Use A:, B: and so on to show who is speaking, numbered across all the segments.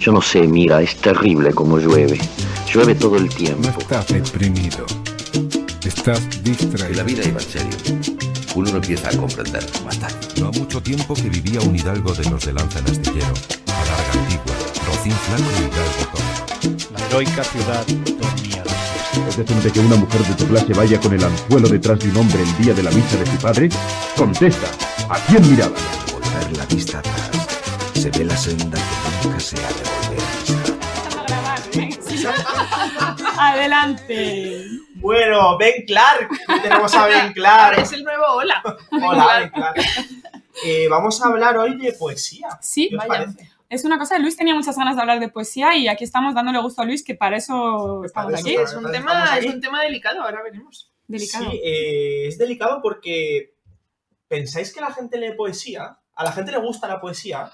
A: Yo no sé, mira, es terrible como llueve. Llueve todo el
B: No
A: tiempo.
B: estás deprimido. Estás
C: En la
B: distraído.
C: vida iba en serio. Uno no empieza a comprender.
B: No ha mucho tiempo que vivía un hidalgo de los de Lanza en Astillero. Alarga Antigua, Rocín Flaco y Hidalgo.
D: La heroica ciudad dormía
E: ¿Es decente que una mujer de tu clase vaya con el anzuelo detrás de un hombre el día de la misa de su padre? Contesta, ¿a quién miraba?
C: Al volver la vista atrás, se ve la senda que nunca se ha de volver a pisar.
F: Adelante.
G: Bueno, Ben Clark. Tenemos a Ben
H: Ahora
G: Clark.
H: es el nuevo hola.
G: Hola, Ben Clark. Eh, vamos a hablar hoy de poesía.
F: Sí,
G: ¿Qué os
F: vaya.
G: parece?
F: Es una cosa, Luis tenía muchas ganas de hablar de poesía y aquí estamos dándole gusto a Luis, que para eso estamos
G: para eso
F: aquí.
G: estamos.
H: Es un,
G: Estamos
H: tema,
G: aquí.
H: es un tema delicado, ahora veremos.
F: Delicado.
G: Sí, eh, es delicado porque pensáis que la gente lee poesía. A la gente le gusta la poesía.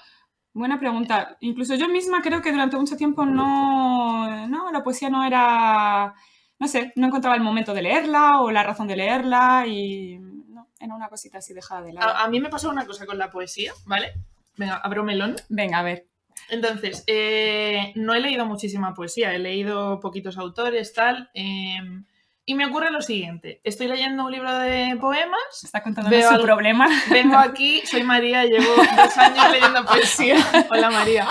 F: Buena pregunta. Incluso yo misma creo que durante mucho tiempo no, no, la poesía no era, no sé, no encontraba el momento de leerla o la razón de leerla y no, era una cosita así dejada de lado.
H: A, a mí me pasó una cosa con la poesía, ¿vale? Venga, abro melón.
F: Venga, a ver.
H: Entonces, eh, no he leído muchísima poesía, he leído poquitos autores, tal. eh, y me ocurre lo siguiente: estoy leyendo un libro de poemas,
F: Está contándome
H: Veo
F: su problema.
H: vengo aquí, soy María, llevo dos años leyendo poesía. Hola María.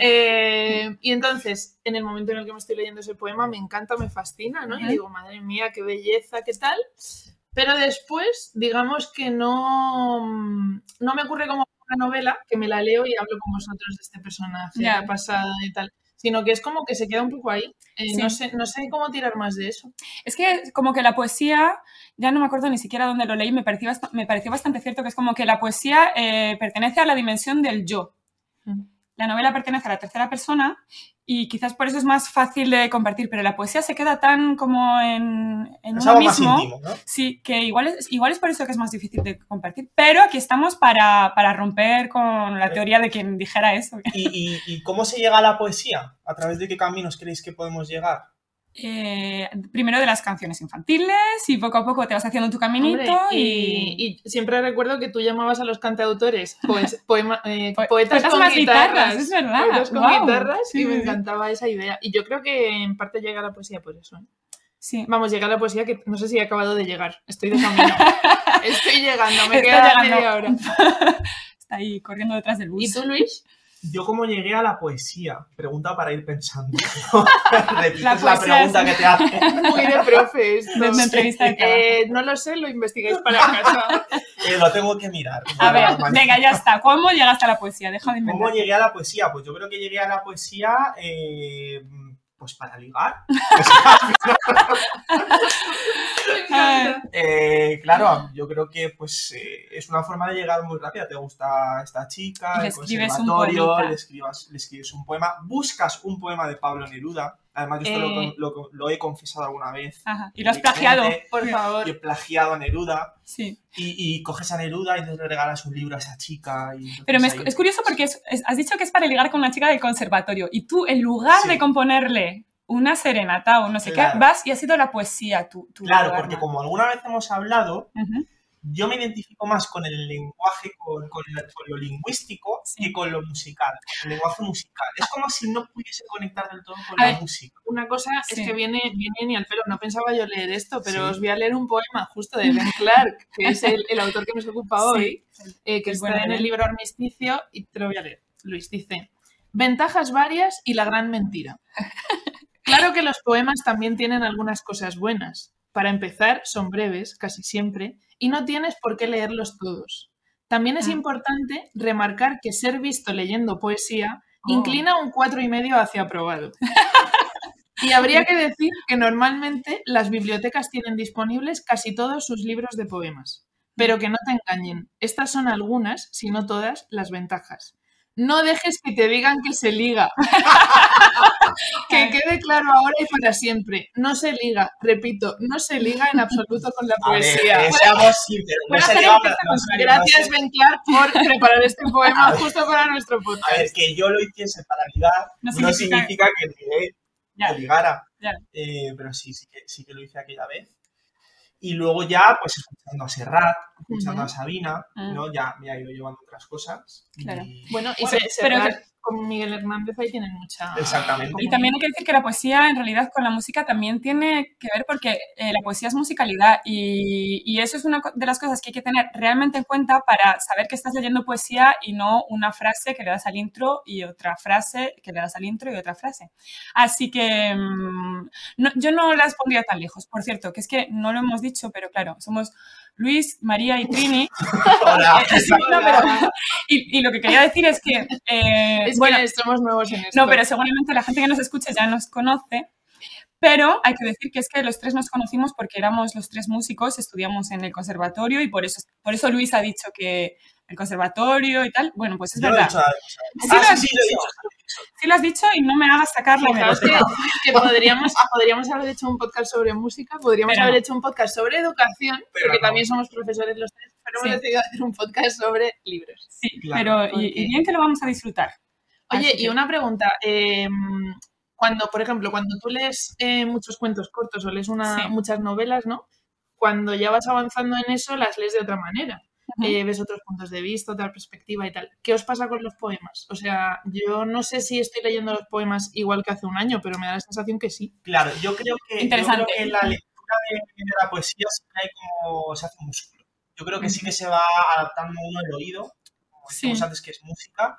H: Eh, y entonces, en el momento en el que me estoy leyendo ese poema, me encanta, me fascina, ¿no? Y digo, madre mía, qué belleza, qué tal. Pero después, digamos que no, no me ocurre como una novela, que me la leo y hablo con vosotros de este personaje,
F: Ya.
H: qué ha pasado y tal. Sino que es como que se queda un poco ahí. Eh,
F: Sí.
H: no, sé, no sé cómo tirar más de eso.
F: Es que como que la poesía, ya no me acuerdo ni siquiera dónde lo leí, me pareció, me pareció bastante cierto que es como que la poesía eh, pertenece a la dimensión del yo. La novela pertenece a la tercera persona y quizás por eso es más fácil de compartir, pero la poesía se queda tan como en, en uno mismo.
G: íntimo, ¿no?
F: Sí, que igual es, igual es por eso que es más difícil de compartir. Pero aquí estamos para, para romper con la teoría de quien dijera eso.
G: ¿Y, y, y cómo se llega a la poesía? ¿A través de qué caminos creéis que podemos llegar?
F: Eh, primero de las canciones infantiles y poco a poco te vas haciendo tu caminito
H: Hombre,
F: y...
H: y, y siempre recuerdo que tú llamabas a los cantautores poes- poema- eh,
F: Po-
H: poetas
F: poetas
H: con
F: más
H: guitarras.
F: guitarras, es verdad.
H: Poetas con guitarras
F: sí,
H: y me
F: sí,
H: encantaba esa idea. Y yo creo que en parte llega la poesía por eso. ¿eh?
F: Sí.
H: Vamos, llega la poesía que no sé si he acabado de llegar. Estoy de camino. Estoy llegando, me
F: Está
H: queda
F: llegando.
H: media hora.
F: Está ahí corriendo detrás del bus.
H: ¿Y tú, Luis?
G: Yo cómo llegué a la poesía. Pregunta para ir pensando. Repites
F: La
G: la,
F: poesía
G: pregunta
F: es-
G: que te hace.
H: Muy de profe esto.
F: De una entrevista de trabajo.
H: Eh, no lo sé, lo investigáis para casa.
G: Eh, lo tengo que mirar.
F: A ver, venga, ya está. ¿Cómo llegaste a la poesía? Deja de
G: ¿Cómo
F: inventar.
G: llegué a la poesía? Pues yo creo que llegué a la poesía eh, pues para ligar. Eh, claro, yo creo que pues eh, es una forma de llegar muy rápida. Te gusta esta chica,
F: le
G: el
F: escribes
G: conservatorio, le, escribas- le escribes un poema, buscas un poema de Pablo Neruda. Además, yo esto lo-
F: Eh.
G: lo, lo he confesado alguna vez.
F: Ajá. Y lo has plagiado.
H: Por favor.
G: Yo he plagiado a Neruda
F: Sí.
G: y, y coges a Neruda y entonces le regalas un libro a esa chica. Y
F: Pero me es,
G: ahí-
F: es curioso porque es- es- has dicho que es para ligar con una chica del conservatorio y tú, en lugar
G: Sí.
F: de componerle una serenata o no sé
G: Claro.
F: qué, vas y has sido la poesía tu, tu
G: Claro, porque como alguna vez hemos hablado,
F: Ujú.
G: Yo me identifico más con el lenguaje, con, con la- con lo lingüístico,
F: Sí.
G: que con lo musical, con el lenguaje musical. Es como si no pudiese conectar del todo con
F: A
G: la
F: ver,
G: música.
H: Una cosa
F: Sí.
H: es que viene, viene ni al pelo. No pensaba yo leer esto, pero
G: Sí.
H: os voy a leer un poema justo de Ben Clark, que es el, el autor que nos ocupa
F: Sí.
H: hoy, eh, que
F: Es
H: está
F: bueno
H: en el libro Armisticio, y te lo voy a leer. Luis dice: Ventajas varias y la gran mentira. Claro que los poemas también tienen algunas cosas buenas. Para empezar, son breves, casi siempre, y no tienes por qué leerlos todos. También es
F: Ah.
H: importante remarcar que ser visto leyendo poesía
F: Oh.
H: inclina un cuatro y medio hacia aprobado. Y habría que decir que normalmente las bibliotecas tienen disponibles casi todos sus libros de poemas. Pero que no te engañen, estas son algunas, si no todas, las ventajas. No dejes que te digan que se liga. que quede claro ahora y para siempre. No se liga, repito, no se liga en absoluto con la
G: ver,
H: poesía.
G: seamos sinceros, no
F: Puedo
G: se
F: hacer
G: liga-
F: el texto
G: no se- no
H: Gracias, Ben Clark, por preparar este poema justo para nuestro
G: A ver,
H: podcast.
G: que yo lo hiciese para ligar
F: No significa-
G: significa, que, que ligara. Eh, pero sí, sí que, sí que lo hice aquella vez. Y luego ya, pues escuchando a Serrat, escuchando a Sabina. ¿no? Ya me ha ido llevando otras cosas. y-
F: Claro.
H: Bueno, y se,
F: pero
H: con Miguel Hernández ahí tienen mucha...
G: Exactamente.
F: Y también hay que decir que la poesía, en realidad, con la música también tiene que ver porque eh, la poesía es musicalidad y, y eso es una de las cosas que hay que tener realmente en cuenta para saber que estás leyendo poesía y no una frase que le das al intro y otra frase que le das al intro y otra frase. Así que mm, no- yo no las pondría tan lejos. Por cierto, que es que no lo hemos dicho, pero claro, somos Luis, María y Trini.
G: Hola.
F: Eh, sí, no, pero- y, y lo que quería decir es que, eh,
H: Es
F: bueno,
H: que somos nuevos en esto.
F: no, pero seguramente la gente que nos escucha ya nos conoce. Pero hay que decir que es que los tres nos conocimos porque éramos los tres músicos, estudiamos en el conservatorio y por eso, por eso Luis ha dicho que el conservatorio y tal. Bueno, pues es
G: Yo lo he
F: verdad. Sí
G: ah,
F: lo has
G: sí, sí, lo he
F: dicho.
G: dicho.
F: Sí lo has dicho y no me hagas sacar la
H: Fijaos que, que podríamos, podríamos haber hecho un podcast sobre música, podríamos
F: Pero
H: haber
F: no.
H: hecho un podcast sobre educación,
G: Pero
H: porque
G: no.
H: también somos profesores los tres, pero
F: Sí.
H: hemos decidido hacer un podcast sobre libros.
F: Sí,
G: Claro,
F: pero y, bien que lo vamos a disfrutar.
H: Oye,
F: Así
H: y
F: que-
H: una pregunta. eh, cuando, por ejemplo, cuando tú lees eh, muchos cuentos cortos o lees una,
F: Sí.
H: muchas novelas, ¿no? Cuando ya vas avanzando en eso, las lees de otra manera. Eh, ves otros puntos de vista, otra perspectiva y tal. ¿Qué os pasa con los poemas? O sea, yo no sé si estoy leyendo los poemas igual que hace un año, pero me da la sensación que sí.
G: Claro, yo creo que, yo
F: Interesante.
G: creo que la lectura de, de la poesía hay como se hace un músculo. Yo creo que sí que se va adaptando uno el oído, como
F: Sí.
G: antes que es música,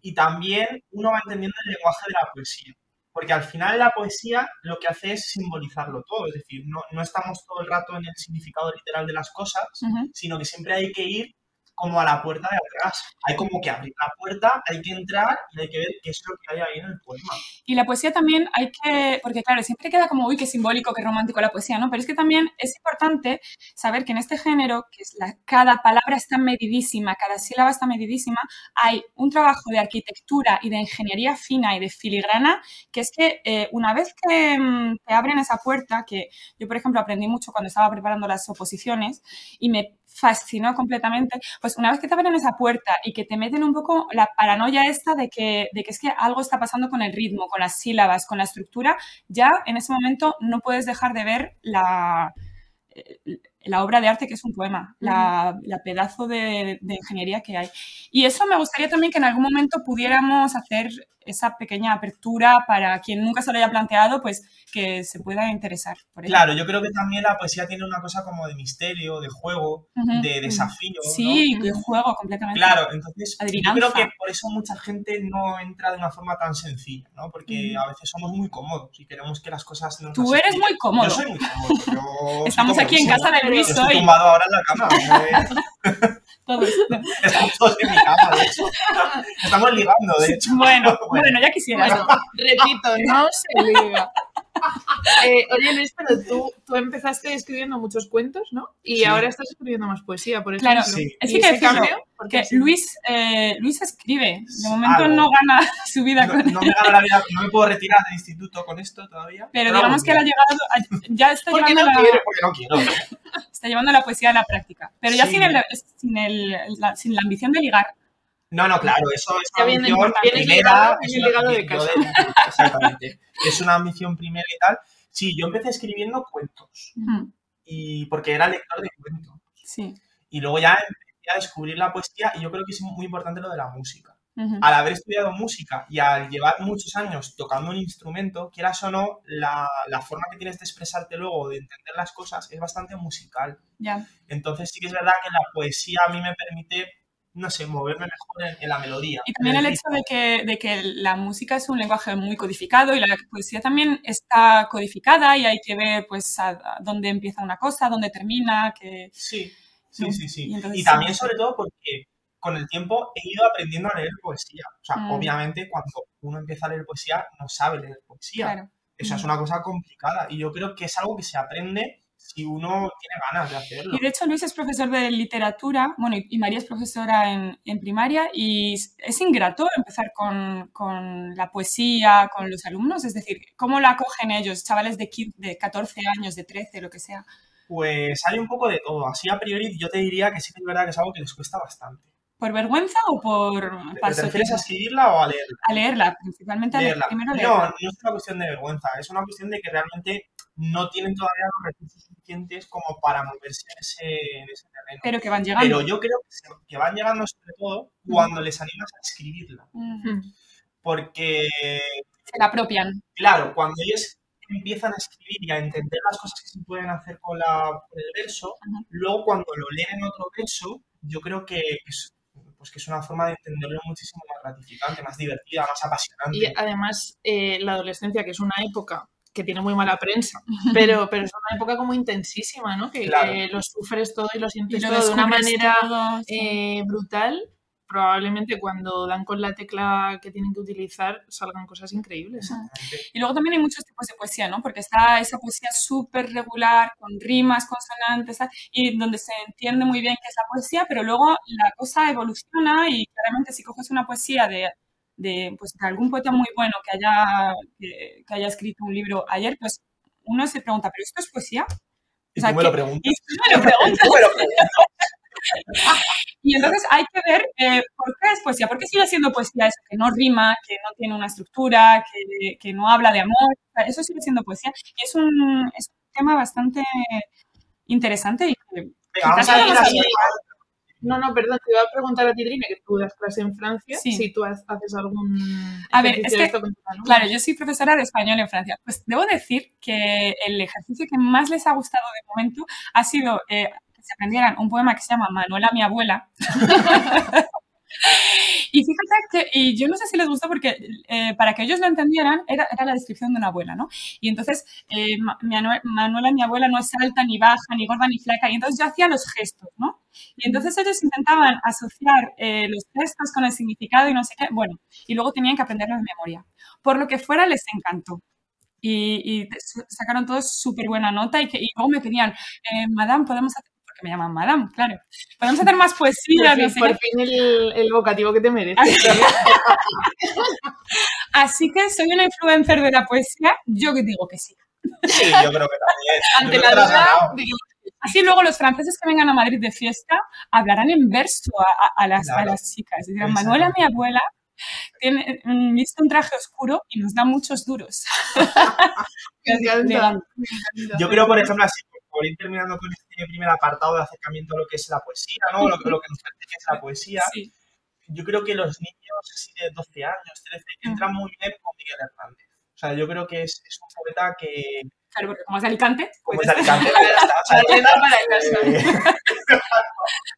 G: y también uno va entendiendo el lenguaje de la poesía. Porque al final la poesía lo que hace es simbolizarlo todo, es decir, no, no estamos todo el rato en el significado literal de las cosas, sino que siempre hay que ir como a la puerta de atrás. Hay como que abrir la puerta, hay que entrar y hay que ver qué es lo que hay ahí en el poema.
F: Y la poesía también hay que, porque claro, siempre queda como, uy, qué simbólico, qué romántico la poesía, ¿no? Pero es que también es importante saber que en este género, que es la, cada palabra está medidísima, cada sílaba está medidísima, hay un trabajo de arquitectura y de ingeniería fina y de filigrana, que es que eh, una vez que mm, te abren esa puerta, que yo, por ejemplo, aprendí mucho cuando estaba preparando las oposiciones y me fascinó completamente, pues una vez que te abren esa puerta y que te meten un poco la paranoia esta de que, de que es que algo está pasando con el ritmo, con las sílabas, con la estructura, ya en ese momento no puedes dejar de ver la, eh, la obra de arte que es un poema, la, la pedazo de, de ingeniería que hay. Y eso me gustaría también que en algún momento pudiéramos hacer esa pequeña apertura para quien nunca se lo haya planteado, pues que se pueda interesar por ello.
G: Claro, yo creo que también la poesía tiene una cosa como de misterio, de juego,
F: Ujú,
G: de
F: ujú.
G: desafío.
F: Sí,
G: ¿no?
F: que juego completamente.
G: Claro, entonces yo creo que por eso mucha gente no entra de una forma tan sencilla, ¿no? Porque
F: Ujú.
G: a veces somos muy cómodos y queremos que las cosas nos
F: Tú eres muy cómodo.
G: Yo soy muy cómodo.
F: Estamos aquí en casa de Luis
G: Yo estoy
F: hoy.
G: tumbado ahora en la cama. ¿eh?
F: Todos.
G: Estamos todos en mi cama, de hecho. Estamos ligando, de hecho.
F: Bueno, bueno, ya quisieras.
H: Bueno, repito, no se liga. Eh, oye, Luis, pero tú, tú empezaste escribiendo muchos cuentos, ¿no? Y
G: Sí.
H: ahora estás escribiendo más poesía, por
F: Claro,
H: ejemplo.
G: Sí.
F: es
H: ¿Y
F: que decirlo,
H: cambio? ¿Por qué
F: que
H: sí?
F: Luis, eh, Luis escribe. De momento
G: Algo.
F: no gana su vida
G: No,
F: con
G: no me gano la vida, no me puedo retirar del instituto con esto todavía.
F: Pero digamos que él ha llegado, a- ya está
H: Porque
F: llevando,
H: no
F: la,
H: quiere.
G: Porque no quiero.
F: está llevando la poesía a la práctica. Pero ya
G: Sí.
F: sin, el, sin, el, la, sin la ambición de ligar.
G: No, no, claro, eso es una ambición primera. es una-
H: de
G: exactamente. Es una ambición primera y tal. Sí, yo empecé escribiendo cuentos. Y porque era lector de cuentos.
F: Sí.
G: Y luego ya empecé a descubrir la poesía y yo creo que es muy importante lo de la música. Al haber estudiado música y al llevar muchos años tocando un instrumento, quieras o no, la, la forma que tienes de expresarte luego, de entender las cosas, es bastante musical.
F: Ya.
G: Entonces sí que es verdad que la poesía a mí me permite, no sé, moverme mejor en, en la melodía.
F: Y también el hecho de que, de que la música es un lenguaje muy codificado y la poesía también está codificada y hay que ver pues a, a dónde empieza una cosa, dónde termina, que...
G: Sí, sí, sí, sí.
F: Y entonces
G: Y
F: sí.
G: también sobre todo porque con el tiempo he ido aprendiendo a leer poesía. O sea,
F: Mm.
G: obviamente cuando uno empieza a leer poesía no sabe leer poesía.
F: Claro.
G: Eso es una cosa complicada y yo creo que es algo que se aprende si uno tiene ganas de hacerlo.
F: Y de hecho Luis es profesor de literatura, bueno, y María es profesora en, en primaria y es ingrato empezar con, con la poesía, con los alumnos, es decir, ¿cómo la acogen ellos, chavales de, qui- de 14 años, de 13, lo que sea?
G: Pues hay un poco de todo. Así a priori yo te diría que sí que es verdad que es algo que les cuesta bastante.
F: ¿Por vergüenza o por
G: ¿Te
F: paso
G: refieres a escribirla o a leerla?
F: A leerla, principalmente a leer,
G: Leerla.
F: primero
G: No,
F: leerla.
G: no es una cuestión de vergüenza, es una cuestión de que realmente no tienen todavía los recursos suficientes como para moverse en ese, en ese terreno.
F: Pero que van llegando.
G: Pero yo creo que, se- que van llegando sobre todo cuando les animas a escribirla. Porque,
F: Se la apropian.
G: claro, cuando ellos empiezan a escribir y a entender las cosas que se pueden hacer con, la, con el verso, luego cuando lo leen en otro verso, yo creo que es, pues que es una forma de entenderlo muchísimo más gratificante, más divertida, más apasionante.
H: Y además, eh, la adolescencia, que es una época que tiene muy mala prensa, pero, pero es una época como intensísima, ¿no? Que,
G: Claro.
H: que lo sufres todo y lo
F: Y
H: sientes
F: lo
H: todo de una manera
F: todo, sí.
H: eh, brutal. Probablemente cuando dan con la tecla que tienen que utilizar salgan cosas increíbles.
F: Y luego también hay muchos tipos de poesía, ¿no? Porque está esa poesía súper regular, con rimas, consonantes, y donde se entiende muy bien qué es la poesía, pero luego la cosa evoluciona y claramente si coges una poesía de, de, pues, de algún poeta muy bueno que haya, que, que haya escrito un libro ayer, pues uno se pregunta, ¿pero esto es poesía?
G: Y
F: O sea,
G: tú me lo
F: que-
G: preguntas.
F: Y tú me lo preguntas. Y entonces hay que ver eh, por qué es poesía, por qué sigue siendo poesía eso, que no rima, que no tiene una estructura, que, que no habla de amor, eso sigue siendo poesía. Y es un, es un tema bastante interesante y que
G: Venga, vamos a
H: No, no, perdón, te iba a preguntar a ti, Trine, que tú das clase en Francia,
F: Sí.
H: si tú ha- haces algún
F: A ver, es que,
H: esto con.
F: Claro, yo soy profesora de español en Francia. Pues debo decir que el ejercicio que más les ha gustado de momento ha sido eh, que se aprendieran un poema que se llama Manuela, mi abuela. y fíjate que, y yo no sé si les gustó porque eh, para que ellos lo entendieran era, era la descripción de una abuela, ¿no? Y entonces eh, Ma- mi anue- Manuela, mi abuela, no es alta, ni baja, ni gorda, ni flaca. Y entonces yo hacía los gestos, ¿no? Y entonces ellos intentaban asociar eh, los gestos con el significado y no sé qué. Bueno, y luego tenían que aprenderlo de memoria. Por lo que fuera, les encantó. Y, y sacaron todos súper buena nota y, que, y luego me pedían, eh, Madame, podemos hacer, porque me llaman Madame, claro, podemos hacer más poesía,
H: por
F: no
H: fin,
F: sé
H: por fin el, el vocativo que te mereces.
F: Así que soy una influencer de la poesía, yo que digo que sí.
G: Sí, yo creo que también.
H: Ante la duda,
F: Así luego los franceses que vengan a Madrid de fiesta hablarán en verso a, a- a las, a las chicas. Dirán. Manuela, mi abuela, tiene, mm, viste un traje oscuro y nos da muchos duros.
H: me encanta,
F: Legal.
H: me encanta.
G: Yo creo, por ejemplo, así, por ir terminando con este primer apartado de acercamiento a lo que es la poesía, ¿no? Lo, que- lo que nos parece que es la poesía,
F: Sí.
G: yo creo que los niños así de 12 años, 13, entran muy bien con Miguel Hernández. O sea, yo creo que es, es un poeta que,
F: Claro, porque como es de Alicante,
G: como
F: pues,
G: es de Alicante,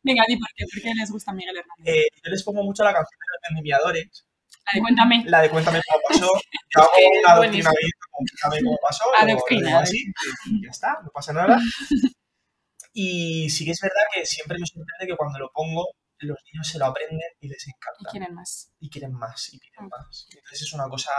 F: venga, di por qué, por qué les gusta Miguel Hernández.
G: eh, yo les pongo mucho la canción de los endimiadores,
F: La de Cuéntame.
G: la de Cuéntame cómo pasó. Yo hago
H: buenísimo.
G: adoctrinamiento con Cuéntame cómo pasó,
F: Adoctrina,
G: así, y ya está, no pasa nada. Y sí que es verdad que siempre me sorprende que cuando lo pongo, los niños se lo aprenden y les
F: Y
G: encanta.
F: quieren más.
G: Y quieren más, y piden más. Entonces es una cosa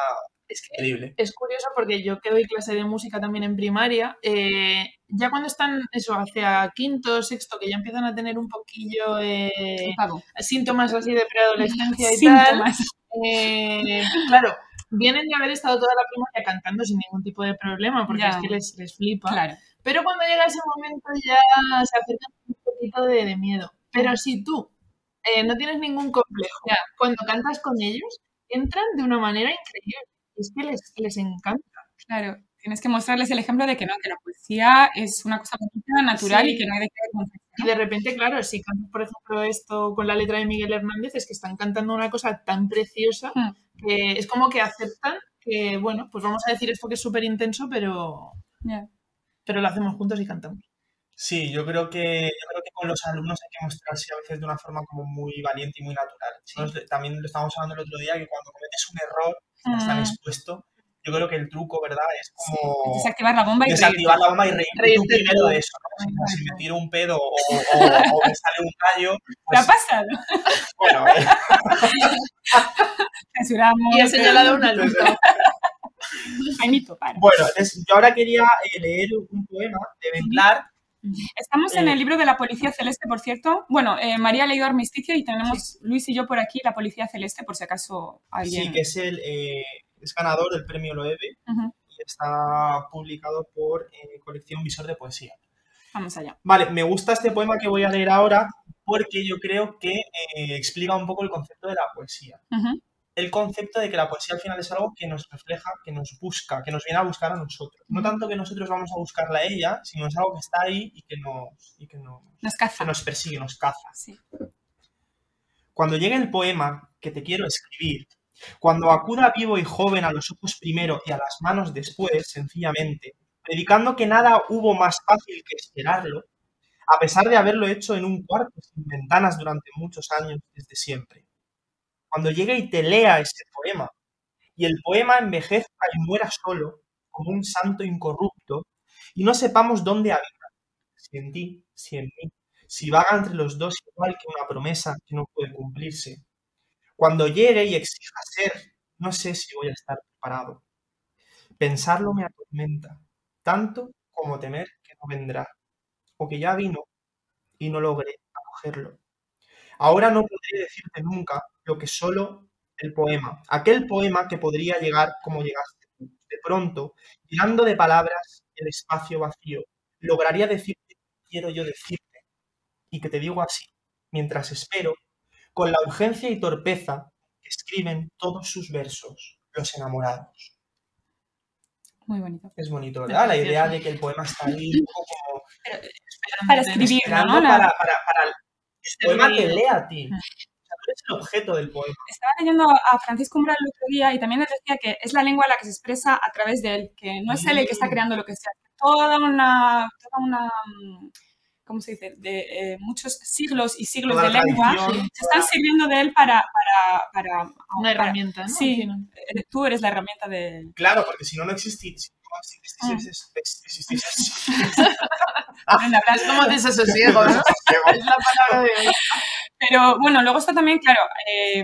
H: Es que
G: increíble.
H: es curioso porque yo que doy clase de música también en primaria, eh, ya cuando están, eso, hacia quinto, sexto, que ya empiezan a tener un poquillo eh, síntomas así de preadolescencia y tal,
F: Síntomas.
H: Eh, claro, vienen de haber estado toda la primaria cantando sin ningún tipo de problema, porque
F: Ya.
H: es que les, les flipa.
F: Claro.
H: Pero cuando llega ese momento ya se acercan un poquito de, de miedo. Pero si tú eh, no tienes ningún complejo,
F: Ya.
H: cuando cantas con ellos, entran de una manera increíble. Es que les, les encanta.
F: Claro, tienes que mostrarles el ejemplo de que no, que la poesía es una cosa bonita, natural
H: Sí.
F: y que no hay de qué
H: Y de repente, claro, si cantas, por ejemplo, esto con la letra de Miguel Hernández, es que están cantando una cosa tan preciosa
F: Mm.
H: que es como que aceptan que, bueno, pues vamos a decir esto que es súper intenso, pero, pero lo hacemos juntos y cantamos.
G: Sí, yo creo que yo creo que con los alumnos hay que mostrarse a veces de una forma como muy valiente y muy natural. También lo estábamos hablando el otro día que cuando cometes un error, estás tan
F: Mm.
G: expuesto. Yo creo que el truco, ¿verdad? Es como
F: Desactivar la bomba y
G: desactivar la bomba y reírte, tú primero de eso. ¿no? Si- Si me tiro un pedo o, o- o me sale un gallo,
F: ¿Qué ha
G: pues
F: pasado?
G: bueno, eh,
F: Censuramos.
H: Y he señalado una luz.
G: Bueno, entonces, yo ahora quería eh, leer un poema de Ben Clark.
F: Estamos en
G: Eh,
F: el libro de la Policía Celeste, por cierto. Bueno, eh, María ha leído Armisticio y tenemos Luis y yo por aquí la Policía Celeste, por si acaso alguien.
G: Sí, que es el eh, es ganador del premio Loewe y está publicado por eh, Colección Visor de Poesía.
F: Vamos allá.
G: Vale, me gusta este poema que voy a leer ahora porque yo creo que eh, explica un poco el concepto de la poesía. El concepto de que la poesía al final es algo que nos refleja, que nos busca, que nos viene a buscar a nosotros. No tanto que nosotros vamos a buscarla a ella, sino es algo que está ahí y que nos, y que nos,
F: Nos caza.
G: que nos persigue, nos caza.
F: Sí.
G: Cuando llegue el poema que te quiero escribir, cuando acuda vivo y joven a los ojos primero y a las manos después, sencillamente, predicando que nada hubo más fácil que esperarlo, a pesar de haberlo hecho en un cuarto sin ventanas durante muchos años desde siempre. Cuando llegue y te lea ese poema, y el poema envejezca y muera solo, como un santo incorrupto, y no sepamos dónde habita, si en ti, si en mí, si vaga entre los dos igual que una promesa que no puede cumplirse. Cuando llegue y exija ser, no sé si voy a estar preparado. Pensarlo me atormenta, tanto como temer que no vendrá, o que ya vino y no logré acogerlo. Ahora no podré decirte nunca lo que solo el poema, aquel poema que podría llegar como llegaste tú, de pronto, llenando de palabras el espacio vacío, lograría decirte quiero yo decirte y que te digo así, mientras espero, con la urgencia y torpeza que escriben todos sus versos los enamorados.
F: Muy bonito.
G: Es bonito, ¿verdad? La idea de que el poema está ahí un poco como
F: Para ¿no? La-
G: para, para, para el poema te
H: leído.
G: lea a ti. O sea, tú eres el objeto del poema.
F: Estaba leyendo a Francisco Umbral el otro día y también les decía que es la lengua la que se expresa a través de él, que no es él el que está
G: Mm.
F: creando lo que sea. Toda una, toda una mm, ¿cómo se dice? De eh, muchos siglos y siglos
G: Toda
F: de lengua
G: tradición,
F: se están sirviendo de él para... para, para,
H: Una
F: para-
H: herramienta, ¿no?
F: Sí, eh, tú eres la herramienta de...
G: Claro, porque si no, no existís. No existís, existís, existís.
F: Brenda Blas.
H: Es como desasosiego, ¿no? es la palabra de.
F: Pero bueno, luego está también, claro, eh,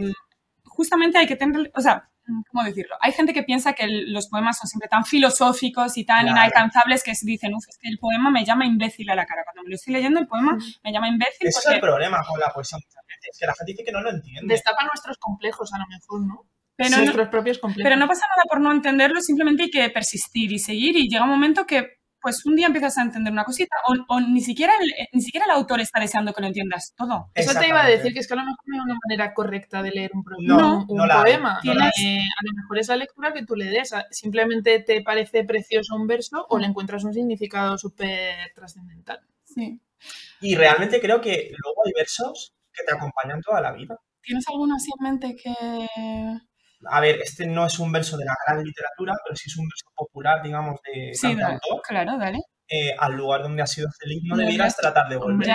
F: justamente hay que tener, o sea, ¿cómo decirlo? Hay gente que piensa que el- los poemas son siempre tan filosóficos y tan
G: Claro.
F: inalcanzables que se dicen, uff, es que el poema me llama imbécil a la cara. Cuando me lo estoy leyendo, el poema me llama imbécil
G: Ese es el problema con la poesía muchas veces, que la gente dice que no lo entiende.
H: Destapa nuestros complejos, a lo mejor, ¿no?
F: Pero no,
H: nuestros propios complejos.
F: pero no pasa nada por no entenderlo, simplemente hay que persistir y seguir y llega un momento que pues un día empiezas a entender una cosita o, o ni, siquiera el, eh, ni siquiera el autor está deseando que lo entiendas todo.
H: Eso te iba a decir que es que a lo mejor no hay una manera correcta de leer un, pro-
G: No,
H: un- un
G: no hay,
H: poema.
G: no
H: eh, a lo mejor es la lectura que tú le des. Simplemente te parece precioso un verso o le encuentras un significado súper trascendental.
F: Sí.
G: Y realmente creo que luego hay versos que te acompañan toda la vida.
F: ¿Tienes alguno así en mente que...?
G: A ver, este no es un verso de la gran literatura, pero sí es un verso popular, digamos, de
F: Sí,
G: cantautor.
F: claro, dale.
G: Eh, al lugar donde has sido feliz no debieras tratar de volver. O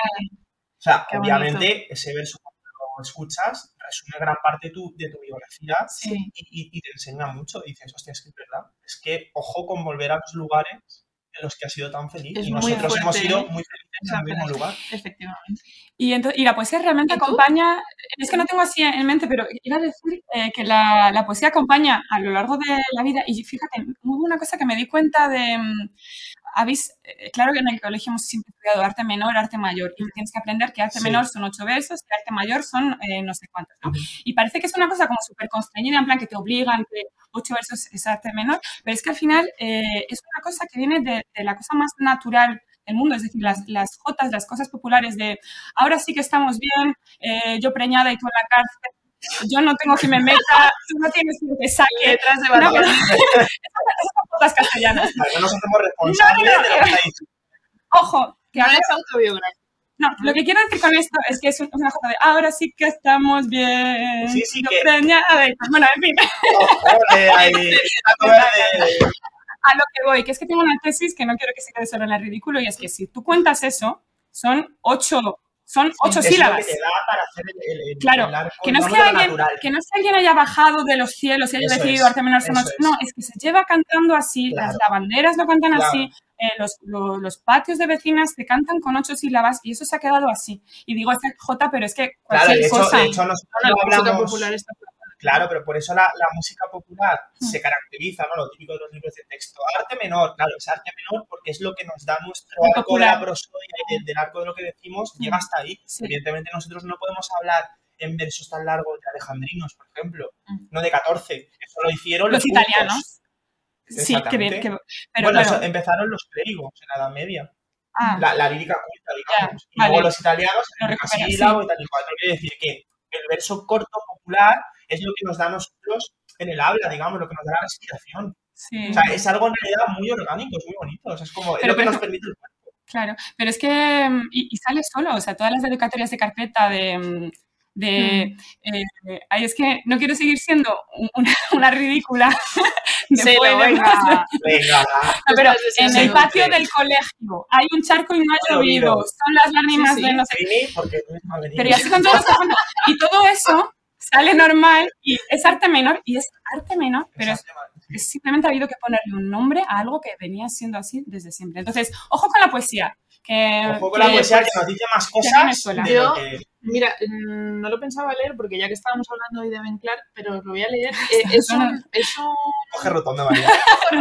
G: sea,
H: Qué
G: obviamente ese verso cuando lo escuchas resume gran parte de tu, de tu biografía
H: sí.
G: y- y te enseña mucho. Y dices, hostia, es que es verdad. Es que ojo con volver a los lugares en los que has sido tan feliz.
H: Es
G: y nosotros hemos sido
H: ¿eh?
G: muy felices en el mismo lugar.
H: Efectivamente.
F: Y, ento- y la poesía realmente acompaña, es que no tengo así en mente, pero iba a decir eh, que la, la poesía acompaña a lo largo de la vida. Y fíjate, hubo una cosa que me di cuenta de, mm, habéis, eh, claro que en el colegio hemos siempre estudiado arte menor, arte mayor, y tienes que aprender que arte
G: Sí.
F: menor son ocho versos, que arte mayor son eh, no sé cuántos, ¿no? Y parece que es una cosa como súper constreñida, en plan que te obligan que ocho versos es arte menor, pero es que al final eh, es una cosa que viene de, de la cosa más natural del mundo, es decir, las, las jotas, las cosas populares de ahora sí que estamos bien, eh, yo preñada y tú en la cárcel, yo no tengo que me meta, tú no tienes que te saque.
H: Letras de
F: No,
H: Batman.
F: pero- esas son jotas castellanas.
G: No nos hacemos responsables
F: No, no, no,
G: de lo que está diciendo.
F: Ojo, que
H: No
F: ahora
H: es autobiográfico.
F: No, lo que quiero decir con esto es que es una jota de ahora sí que estamos bien.
G: Sí, sí, que-
F: preñada y- Bueno, en fin,
G: Ole, ahí, a ver, de-
F: a lo que voy, que es que tengo una tesis que no quiero que se quede solo en el ridículo y es que si tú cuentas eso, son ocho, son ocho sílabas.
G: que te da para hacer el, el- el-
F: Claro,
G: el arco,
F: Que no, es que, alguien, que no es que alguien haya bajado de los cielos y haya
G: Eso
F: decidido ocho.
G: es.
F: No, es que se lleva cantando así,
G: Claro.
F: las lavanderas lo cantan
G: Claro.
F: así, eh, los, lo- los patios de vecinas te cantan con ocho sílabas y eso se ha quedado así. Y digo esta J, pero es que
G: Claro,
F: cualquier
G: de hecho,
F: cosa.
G: de hecho nosotros
H: La
G: no
H: música
G: hablamos...
H: popular está
G: Claro, pero por eso la, la música popular
F: Mm.
G: se caracteriza, ¿no? Lo típico de los libros de texto. Arte menor, claro, es arte menor porque es lo que nos da nuestro arco de la prosodia y del, del arco de lo que decimos,
F: Mm.
G: llega hasta ahí.
F: Sí.
G: Evidentemente nosotros no podemos hablar en versos tan largos de alejandrinos, por ejemplo,
F: Mm.
G: no de 14. Eso lo hicieron los,
F: los italianos. Sí, que bien, que- pero
G: bueno, eso empezaron los clérigos en la Edad Media.
F: ah,
G: La, la lírica culta, digamos. y
F: vale.
G: luego los italianos,
F: Lo
G: el y tal y cual. Quiere decir que el verso corto popular es lo que nos da a nosotros en el habla, digamos, lo que nos da la respiración.
F: Sí.
G: O sea, es algo en realidad muy orgánico, es muy bonito. O sea, es como es
F: Pero,
G: lo que
F: por
G: nos permite el cuerpo.
F: Claro, pero es que, mm, y, y sale solo, o sea, todas las dedicatorias de carpeta de, mm, de eh, ay, es que no quiero seguir siendo un- una, una ridícula poemas.
H: venga.
G: Venga.
F: No, pero en el patio del colegio hay un charco y no ha
G: llovido.
F: son las lágrimas
H: Sí, sí.
F: de no sé qué. Pero y así con todos los. Y todo eso sale normal y es arte menor y es arte menor, pero es, es simplemente ha habido que ponerle un nombre a algo que venía siendo así desde siempre. Entonces, ojo con la poesía. Que,
G: Ojo con la
F: que,
G: poesía
F: pues,
G: que nos dice más cosas de lo
H: Yo-
G: que...
H: Mira, mm, no lo pensaba leer porque ya que estábamos hablando hoy de Benclar, pero os lo voy a leer. Eh, es, un, es un-
G: Coge rotondo, María.
H: No,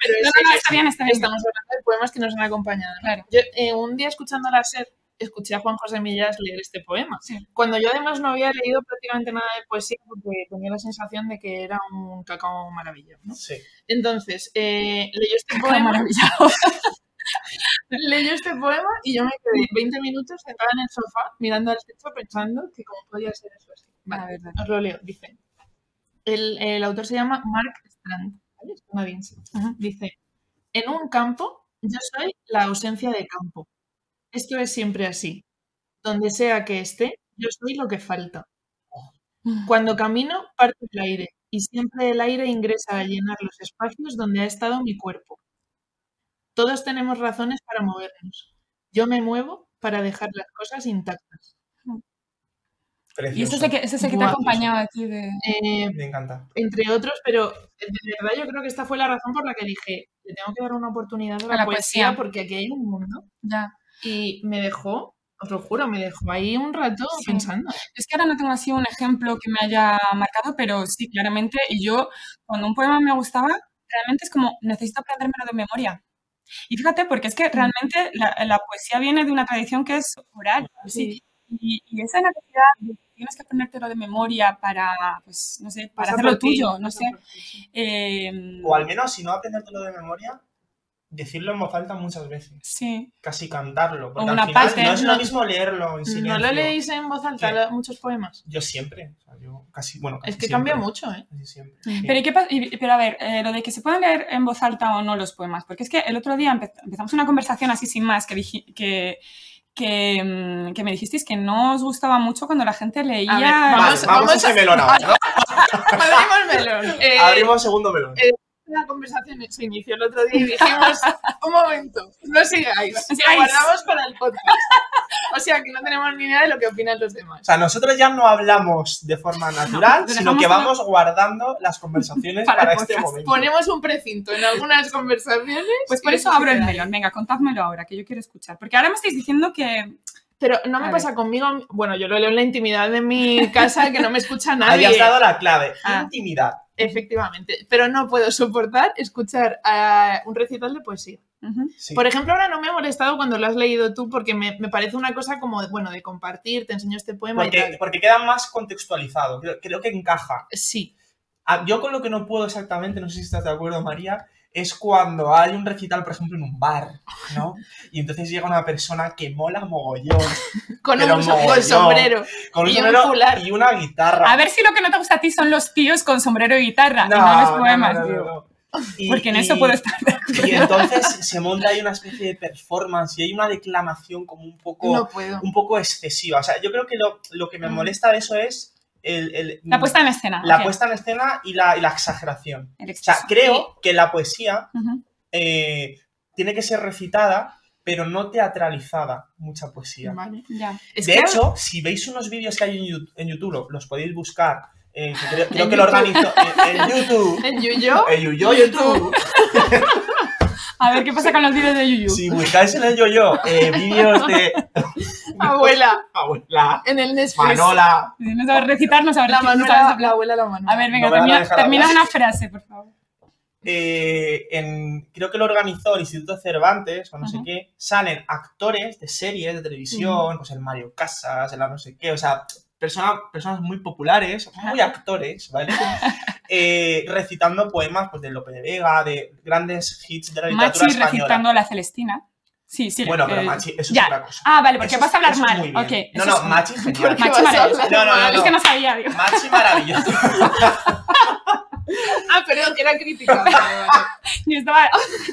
H: pero es,
F: No, no, no, está bien, está bien.
H: estamos hablando de poemas que nos han acompañado. ¿no?
F: Claro.
H: Yo, eh, un día escuchando la SER, escuché a Juan José Millas leer este poema.
F: Sí.
H: Cuando yo además no había leído prácticamente nada de poesía porque tenía la sensación de que era un cacao maravilloso. ¿no?
G: Sí.
H: Entonces, eh, leyó este poema.
F: maravillado.
H: Leyó este poema y yo me quedé 20 minutos sentada en el sofá mirando al techo pensando que cómo podía ser eso así. Vale,
F: verdad.
H: os lo leo. Dice, el, el autor se llama Mark Strand. ¿vale? Es canadiense. Dice, en un campo yo soy la ausencia de campo. Esto es siempre así. Donde sea que esté, yo soy lo que falta. Cuando camino, parto el aire y siempre el aire ingresa a llenar los espacios donde ha estado mi cuerpo. Todos tenemos razones para movernos. Yo me muevo para dejar las cosas intactas.
F: Y este es el que, este es el que te ha acompañado a ti de...
H: Eh,
G: Me encanta.
H: entre otros, pero de verdad yo creo que esta fue la razón por la que dije, le tengo que dar una oportunidad a la,
F: A la
H: poesía,
F: poesía.
H: porque aquí hay un mundo.
F: Ya.
H: Y me dejó, os lo juro, me dejó ahí un rato
F: Sí.
H: pensando.
F: Es que ahora no tengo así un ejemplo que me haya marcado, pero sí, claramente. Y yo, cuando un poema me gustaba, realmente es como, necesito aprendérmelo de memoria. Y fíjate, porque es que realmente la, la poesía viene de una tradición que es oral. ¿sí? Y, y esa necesidad de que tienes que aprendértelo de memoria para, pues, no sé, para hacerlo tuyo, no sé. Eh,
G: O al menos, si no aprendértelo de memoria, decirlo en voz alta muchas veces.
F: sí,
G: Casi cantarlo. Porque al
F: una
G: final
F: parte,
G: no es
H: no-
G: lo mismo leerlo en silencio.
H: ¿No lo leéis en voz alta lo- muchos poemas?
G: Yo siempre. O sea, yo casi, bueno, casi
H: Es que
G: siempre.
H: cambia mucho, ¿eh?
G: Casi siempre.
F: Pero, ¿y qué pero a ver, eh, lo de que se pueden leer en voz alta o no los poemas, porque es que el otro día empe- empezamos una conversación así sin más, que, diji- que, que, mm, que me dijisteis que no os gustaba mucho cuando la gente leía...
H: A ver,
G: Vale,
H: Vamos-
G: vamos, a- ese melón ahora, ¿no?
H: Abrimos melón. Eh,
G: Abrimos segundo melón.
H: eh, la conversación se inició el otro día y dijimos, un momento, no sigáis, lo
F: sigáis.
H: guardamos para el podcast. O sea que no tenemos ni idea de lo que opinan los demás.
G: O sea, nosotros ya no hablamos de forma natural, sino que vamos guardando las conversaciones
F: Para
G: este momento.
H: Ponemos un precinto en algunas conversaciones.
F: Pues por eso abro el melón. Venga, contádmelo ahora, que yo quiero escuchar. Porque ahora me estáis diciendo que...
H: Pero no me pasa conmigo, bueno, yo lo leo en la intimidad de mi casa que no me escucha nadie.
G: Habías dado la clave.
F: Ah.
G: Intimidad.
H: Efectivamente, pero no puedo soportar escuchar a un recital de poesía.
F: Ujú.
G: Sí.
H: Por ejemplo, ahora no me ha molestado cuando lo has leído tú porque me, me parece una cosa como, bueno, de compartir, te enseño este poema y
G: porque,
H: tal.
G: porque queda más contextualizado. Creo, creo que encaja.
H: Sí,
G: Ah, Yo con lo que no puedo exactamente, no sé si estás de acuerdo, María, es cuando hay un recital, por ejemplo, en un bar, ¿no? Y entonces llega una persona que mola mogollón,
H: con un con sombrero.
G: con un
H: Y un
G: sombrero
H: fular.
G: y una guitarra.
F: A ver si lo que no te gusta a ti son los tíos con sombrero y guitarra, y no los poemas,
G: no, no,
F: tío.
G: no. Y-
F: Porque en
G: y-
F: eso puedo estar de acuerdo.
G: Y entonces se monta ahí una especie de performance y hay una declamación como un poco,
H: No puedo.
G: un poco excesiva. O sea, yo creo que lo, lo que me
H: Mm.
G: molesta de eso es el, el-
F: La puesta en escena.
G: la puesta en escena y la, y la exageración. O sea, creo que la poesía eh, tiene que ser recitada, pero no teatralizada, mucha poesía.
H: Vale.
F: Ya.
H: Es
G: de
H: que-
G: hecho, si veis unos vídeos que hay en YouTube, lo- los podéis buscar. eh, que creo, que lo organizo en, en YouTube.
H: en Yuyo,
G: En Yuyo YouTube.
F: A ver qué pasa con los vídeos de Yuyu.
G: Si buscáis en el yo-yo eh, vídeos de
H: abuela,
G: abuela,
H: en el Netflix.
G: Manola,
F: No sabes recitar, no sabes
H: La
F: recitar, no
H: Manuela,
F: sabes-
H: la abuela, la Manuela.
F: A ver, venga,
G: No
F: termina, termina una frase, por favor.
G: eh, en, creo que lo organizó el Instituto Cervantes, o no sé qué, salen actores de series de televisión, pues el Mario Casas, el no sé qué, o sea, persona- personas muy populares, muy actores, ¿vale? Eh, recitando poemas pues, de Lope de Vega, de grandes hits de la literatura
F: Machi
G: española.
F: recitando a la Celestina. Sí, sí.
G: Bueno, pero Machi, eso
F: ya.
G: es otra cosa.
F: Ah, vale, porque
G: Eso
F: vas a hablar
G: es-
F: mal.
G: No, no, Machi genial.
H: ¿Por qué
F: Machi
H: a
F: maravilloso.
G: No, no, no?
F: Es que no sabía, digo.
G: Machi maravilloso.
H: Ah, perdón, que era crítica.
F: Y estaba...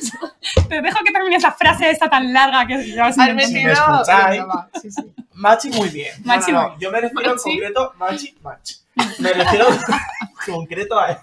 F: Te dejo que termines la frase esta tan larga que ya os
G: me
H: metido...
G: escucháis.
H: Venga, va, sí, sí.
G: Machi muy bien.
F: Machi
G: no, Yo me refiero en
H: Machi.
G: concreto, Machi, Machi. Me refiero en concreto a,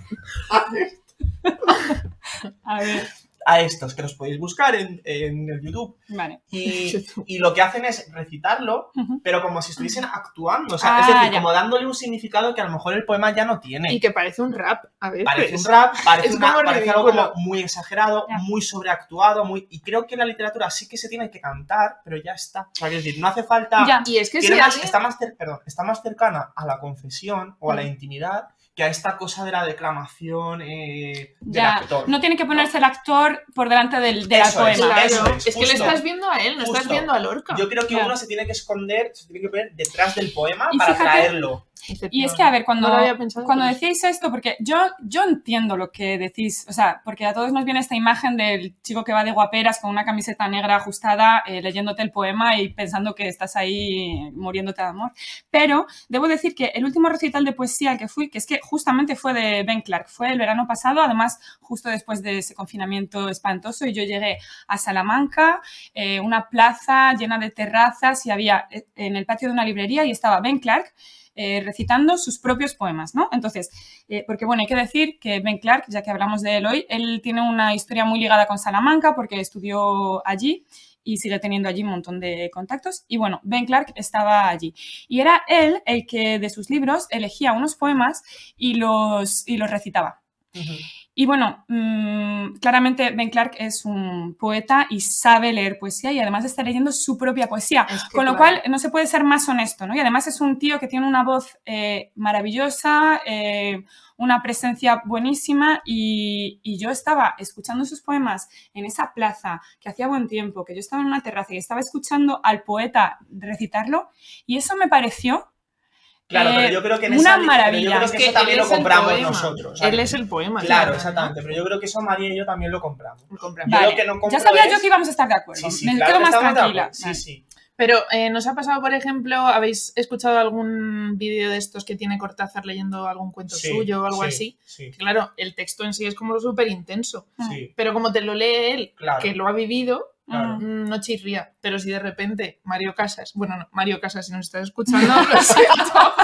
F: A ver,
G: a estos que los podéis buscar en, en el YouTube.
F: vale.
G: Y, y lo que hacen es recitarlo,
F: Ujú.
G: pero como si estuviesen actuando. O sea, es
F: Ah,
G: decir,
F: ya.
G: como dándole un significado que a lo mejor el poema ya no tiene.
H: Y que parece un rap, a veces.
G: Parece un rap, parece,
H: es
G: una- parece algo como muy exagerado,
F: Ya.
G: muy sobreactuado, muy... Y creo que en la literatura sí que se tiene que cantar, pero ya está. O sea, quiero decir, no hace falta...
F: Ya.
H: Y es que si
G: más-
H: alguien-
G: está, más cer- perdón, está más cercana a la confesión o a la intimidad que a esta cosa de la declamación eh, del
F: Ya,
G: actor.
F: no tiene que ponerse el actor por delante del, del
G: Eso es,
F: poema.
H: Claro,
G: Eso es,
H: es, que le
G: justo.
H: estás viendo a él, no estás viendo a Lorca.
G: Yo creo que
F: Ya.
G: uno se tiene que esconder, se tiene que poner detrás del poema
F: Y
G: para
F: fíjate-
G: traerlo.
F: Y es que, a ver, cuando,
H: No
F: cuando decíais esto, porque yo, yo entiendo lo que decís, o sea, porque a todos nos viene esta imagen del chico que va de guaperas con una camiseta negra ajustada, eh, leyéndote el poema y pensando que estás ahí muriéndote de amor. Pero debo decir que el último recital de poesía al que fui, que es que justamente fue de Ben Clark, fue el verano pasado, además justo después de ese confinamiento espantoso, y yo llegué a Salamanca, eh, una plaza llena de terrazas y había eh, en el patio de una librería y estaba Ben Clark eh, recitando sus propios poemas, ¿no? Entonces, eh, porque bueno, hay que decir que Ben Clark, ya que hablamos de él hoy, él tiene una historia muy ligada con Salamanca porque estudió allí y sigue teniendo allí un montón de contactos. Y bueno, Ben Clark estaba allí. Y era él el que de sus libros elegía unos poemas y los, y los recitaba. Y bueno, mm, claramente Ben Clark es un poeta y sabe leer poesía y además está leyendo su propia poesía.
H: Es que,
F: Con lo
H: claro.
F: cual no se puede ser más honesto, ¿no? Y además es un tío que tiene una voz eh, maravillosa, eh, una presencia buenísima y, y yo estaba escuchando sus poemas en esa plaza que hacía buen tiempo, que yo estaba en una terraza y estaba escuchando al poeta recitarlo y eso me pareció
G: Claro,
F: eh,
G: pero yo creo que en
F: una
G: esa
F: maravilla.
G: Yo creo que
H: que
G: eso también lo compramos nosotros.
H: Él es el poema.
G: Claro, exactamente. Pero yo creo que eso María y yo también lo compramos.
H: Lo compramos.
G: Yo
F: Vale,
G: lo que no compro
F: ya sabía yo que íbamos a estar de acuerdo.
G: Sí, sí,
F: me
G: claro
F: quedo
G: que
F: más tranquila.
G: Sí, sí.
H: Pero eh, ¿nos ha pasado, por ejemplo, habéis escuchado algún vídeo de estos que tiene Cortázar leyendo algún cuento
G: Sí,
H: suyo o algo
G: sí,
H: así?
G: Sí,
H: Que, Claro, el texto en sí es como súper intenso.
G: sí,
H: Pero como te lo lee él,
G: claro.
H: que lo ha vivido,
G: claro.
H: mm, no chirría. Pero si de repente Mario Casas, bueno, no, Mario Casas, si nos estás escuchando, lo siento.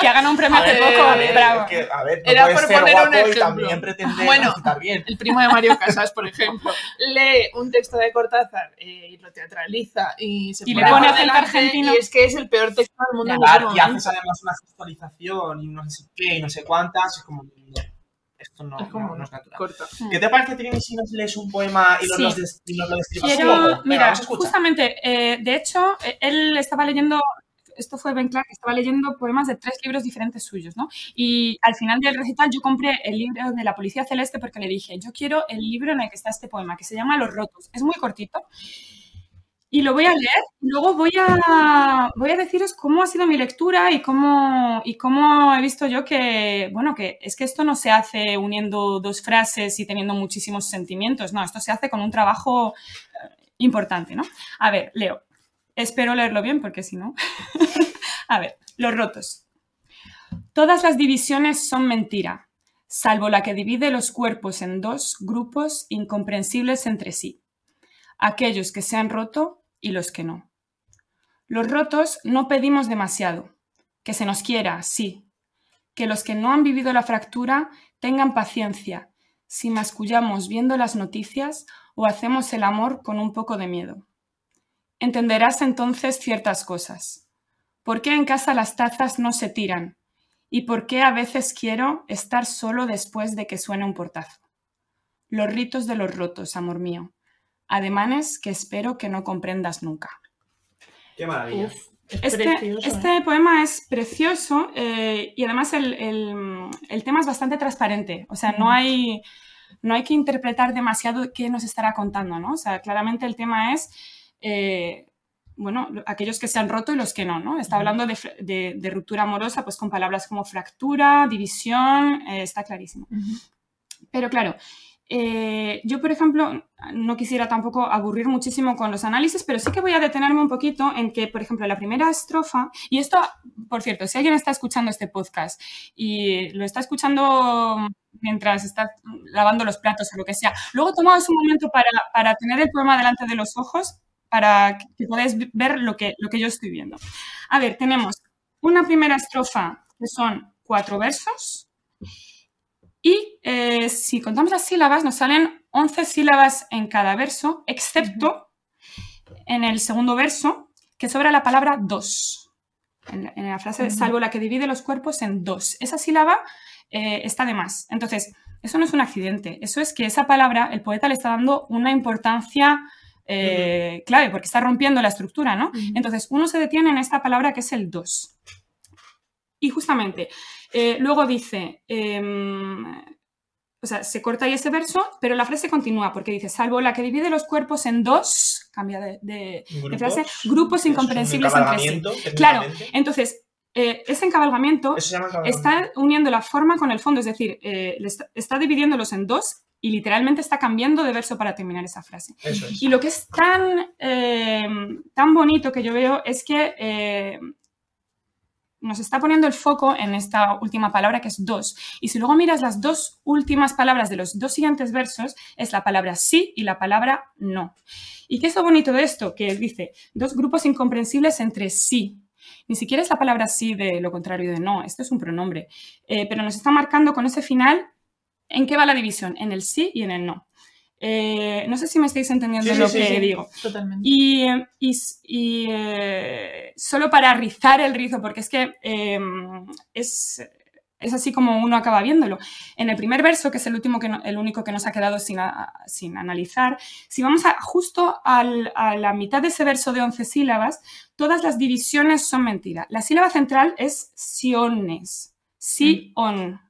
F: Que ha ganado un premio
G: A
F: hace
G: ver,
F: poco.
G: a ver,
F: bravo.
G: es que, a ver, no
H: Era por
G: ser
H: poner un
G: y
H: ejemplo. Bueno.
G: bien.
H: El primo de Mario Casas, por ejemplo, lee un texto de Cortázar eh, y lo teatraliza y se
F: Y le
H: pone
F: pone acento argentino.
H: Y es que es el peor texto del mundo en
G: y
H: momento.
G: haces además una gestualización y no sé qué y no sé cuántas. Es como, no, esto no,
H: Es como
G: no, no es natural.
H: corta.
G: ¿Qué te parece, Trini, si nos lees un poema y nos,
F: Sí.
G: los des- y nos lo describas un
F: Quiero?
G: Venga,
F: mira, justamente, eh, de hecho, eh, él estaba leyendo, esto fue Ben Clark, estaba leyendo poemas de tres libros diferentes suyos, ¿no? Y al final del recital yo compré el libro de la Policía Celeste porque le dije, yo quiero el libro en el que está este poema, que se llama Los Rotos. Es muy cortito. Y lo voy a leer luego voy a, voy a deciros cómo ha sido mi lectura y cómo, y cómo he visto yo que, bueno, que es que esto no se hace uniendo dos frases y teniendo muchísimos sentimientos, no, esto se hace con un trabajo eh, importante, ¿no? A ver, leo. Espero leerlo bien porque si no... a ver, los rotos. Todas las divisiones son mentira, salvo la que divide los cuerpos en dos grupos incomprensibles entre sí aquellos que se han roto y los que no. Los rotos no pedimos demasiado, que se nos quiera, sí, que los que no han vivido la fractura tengan paciencia si mascullamos viendo las noticias o hacemos el amor con un poco de miedo. Entenderás entonces ciertas cosas. ¿Por qué en casa las tazas no se tiran? ¿Y por qué a veces quiero estar solo después de que suene un portazo? Los ritos de los rotos, amor mío ademanes que espero que no comprendas nunca.
G: Qué maravilla.
H: Uf, es
F: Este,
H: precioso. ¿eh?
F: este poema es precioso eh, y además el, el- el tema es bastante transparente, o sea, no hay, no hay que interpretar demasiado qué nos estará contando, ¿no? O sea, claramente el tema es, eh, bueno, lo- aquellos que se han roto y los que no, ¿no? Está hablando de, fr- de- de ruptura amorosa, pues con palabras como fractura, división, eh, está clarísimo. Pero claro, eh, yo, por ejemplo, no quisiera tampoco aburrir muchísimo con los análisis, pero sí que voy a detenerme un poquito en que, por ejemplo, la primera estrofa, y esto, por cierto, si alguien está escuchando este podcast y lo está escuchando mientras está lavando los platos o lo que sea, luego tomaos un momento para, tener el poema delante de los ojos para que podáis ver lo que yo estoy viendo. A ver, tenemos una primera estrofa que son cuatro versos y eh, si contamos las sílabas nos salen 11 sílabas en cada verso, excepto en el segundo verso que sobra la palabra dos. En, en la frase, salvo la que divide los cuerpos en dos. Esa sílaba eh, está de más. Entonces, eso no es un accidente, eso es que esa palabra el poeta le está dando una importancia eh, clave, porque está rompiendo la estructura, ¿no? Entonces, uno se detiene en esta palabra que es el dos. Y justamente, eh, luego dice, em, o sea, se corta ahí ese verso, pero la frase continúa, porque dice, salvo la que divide los cuerpos en dos, cambia de, de- de
G: Grupos.
F: frase, grupos incomprensibles entre sí. Claro, entonces, eh, ese encabalgamiento está uniendo la forma con el fondo, es decir, eh, está, está dividiéndolos en dos y literalmente está cambiando de verso para terminar esa frase.
G: Es.
F: Y lo que es tan, eh, tan bonito que yo veo es que eh, nos está poniendo el foco en esta última palabra que es dos. Y si luego miras las dos últimas palabras de los dos siguientes versos, es la palabra sí y la palabra no. ¿Y qué es lo bonito de esto? Que dice dos grupos incomprensibles entre sí. Ni siquiera es la palabra sí de lo contrario de no, esto es un pronombre. Eh, pero nos está marcando con ese final en qué va la división, en el sí y en el no. Eh, no sé si me estáis entendiendo
G: Sí,
F: lo
G: sí,
F: que
G: sí.
F: digo.
H: Totalmente.
F: Y, eh, y s- y, eh, solo para rizar el rizo, porque es que eh, es, es así como uno acaba viéndolo. En el primer verso, que es el, último que no- el único que nos ha quedado sin, a- sin analizar, si vamos a, justo al- a la mitad de ese verso de 11 sílabas, todas las divisiones son mentira. La sílaba central es siones, sí, on.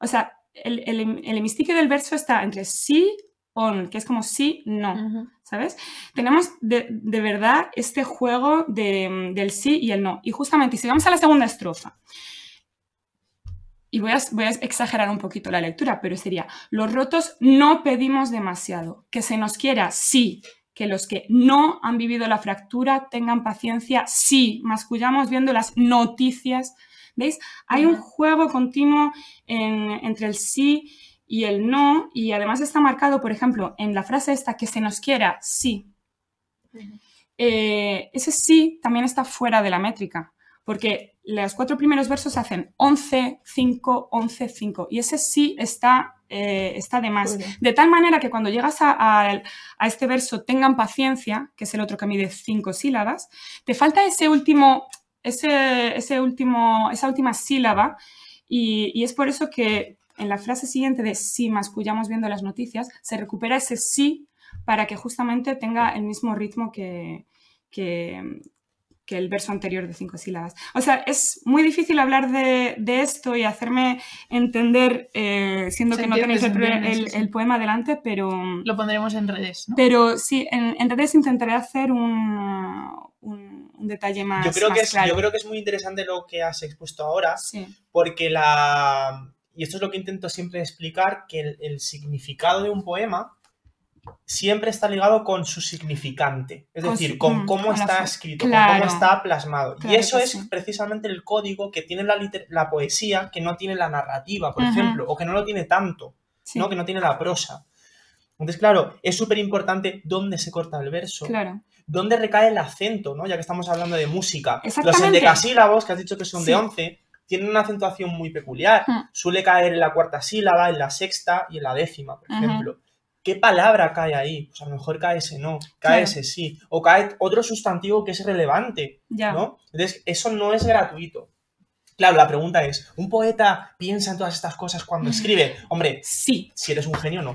F: O sea, el, el, el hemistiquio del verso está entre sí, on, que es como sí, no. ¿sabes? Tenemos de, de verdad este juego de- del sí y el no. Y justamente, si vamos a la segunda estrofa, y voy a, voy a exagerar un poquito la lectura, pero sería, los rotos no pedimos demasiado, que se nos quiera, sí, que los que no han vivido la fractura tengan paciencia, sí, mascullamos viendo las noticias. ¿Veis? Hay un juego continuo en- entre el sí y el no, y además está marcado, por ejemplo, en la frase esta, que se nos quiera, sí. Eh, ese sí también está fuera de la métrica, porque los cuatro primeros versos hacen 11, 5, 11, 5, y ese sí está, eh, está de más. De tal manera que cuando llegas a, a- a este verso, tengan paciencia, que es el otro que mide cinco sílabas, te falta ese último, ese, ese último, esa última sílaba, y, y es por eso que en la frase siguiente de si mascullamos viendo las noticias, se recupera ese sí para que justamente tenga el mismo ritmo que, que, que el verso anterior de cinco sílabas. O sea, es muy difícil hablar de, de esto y hacerme entender, eh, siendo
H: Se
F: que no tenéis el,
H: se
F: pre-
H: entiende,
F: el-
H: sí, sí.
F: el poema delante, pero...
H: Lo pondremos en redes, ¿no?
F: Pero sí, en, en redes intentaré hacer un, un, un detalle más,
G: Yo creo,
F: más
G: que es,
F: claro.
G: yo creo que es muy interesante lo que has expuesto ahora,
F: Sí,
G: porque la... Y esto es lo que intento siempre explicar, que el, el significado de un poema siempre está ligado con su significante, es
F: Con
G: decir,
F: su-
G: con
F: mm,
G: cómo
F: con
G: está escrito, con cómo está plasmado.
F: Claro
G: y eso es
F: sí.
G: precisamente el código que tiene la, poesía que no tiene la narrativa, por ejemplo, o que no lo tiene tanto,
F: sí,
G: ¿no? que no tiene la prosa. Entonces, claro, es súper importante dónde se corta el verso,
F: claro.
G: dónde recae el acento, ¿no? Ya que estamos hablando de música. Los endecasílabos, que has dicho que son
F: Sí.
G: de 11, tienen una acentuación muy peculiar.
F: Hmm.
G: Suele caer en la cuarta sílaba, en la sexta y en la décima, por ejemplo. ¿Qué palabra cae ahí? Pues a lo mejor cae ese no, cae
F: Claro.
G: ese sí, o cae otro sustantivo que es relevante,
F: Ya.
G: ¿no? Entonces, eso no es gratuito. Claro, la pregunta es, ¿un poeta piensa en todas estas cosas cuando escribe? Hombre,
F: Sí.
G: si eres un genio, no.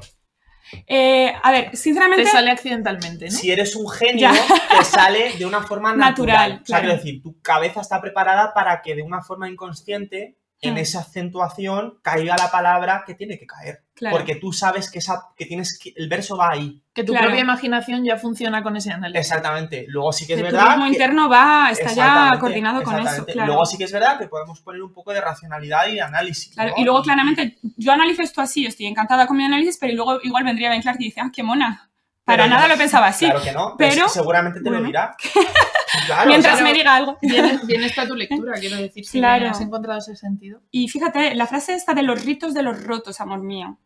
F: Eh, a ver, sinceramente...
H: Te sale accidentalmente, ¿no?
G: Si eres un genio,
F: Ya.
G: te sale de una forma natural.
F: Natural,
G: O sea,
F: claro.
G: quiero decir, tu cabeza está preparada para que de una forma inconsciente en esa acentuación caiga la palabra que tiene que caer.
F: Claro.
G: Porque tú sabes que, esa, que tienes que el verso va ahí.
H: Que tu
F: Claro.
H: propia imaginación ya funciona con ese análisis.
G: Exactamente. Luego sí que es
F: que tu
G: verdad.
F: ritmo
G: que-
F: interno va, está ya coordinado con eso, claro.
G: Luego sí que es verdad que podemos poner un poco de racionalidad y de análisis.
F: Claro,
G: ¿no?
F: y luego claramente yo analizo esto así, yo estoy encantada con mi análisis, pero luego igual vendría Ben Clark y dice, ah, qué mona. Para
G: Pero-
F: nada lo pensaba así.
G: Claro que no,
F: pero-
G: pero seguramente te
F: bueno.
G: lo dirá. Claro,
F: Mientras me diga algo.
H: Bien, bien está tu lectura, quiero decir, si
F: Claro.
H: has encontrado ese sentido.
F: Y fíjate, la frase esta de los ritos de los rotos, amor mío.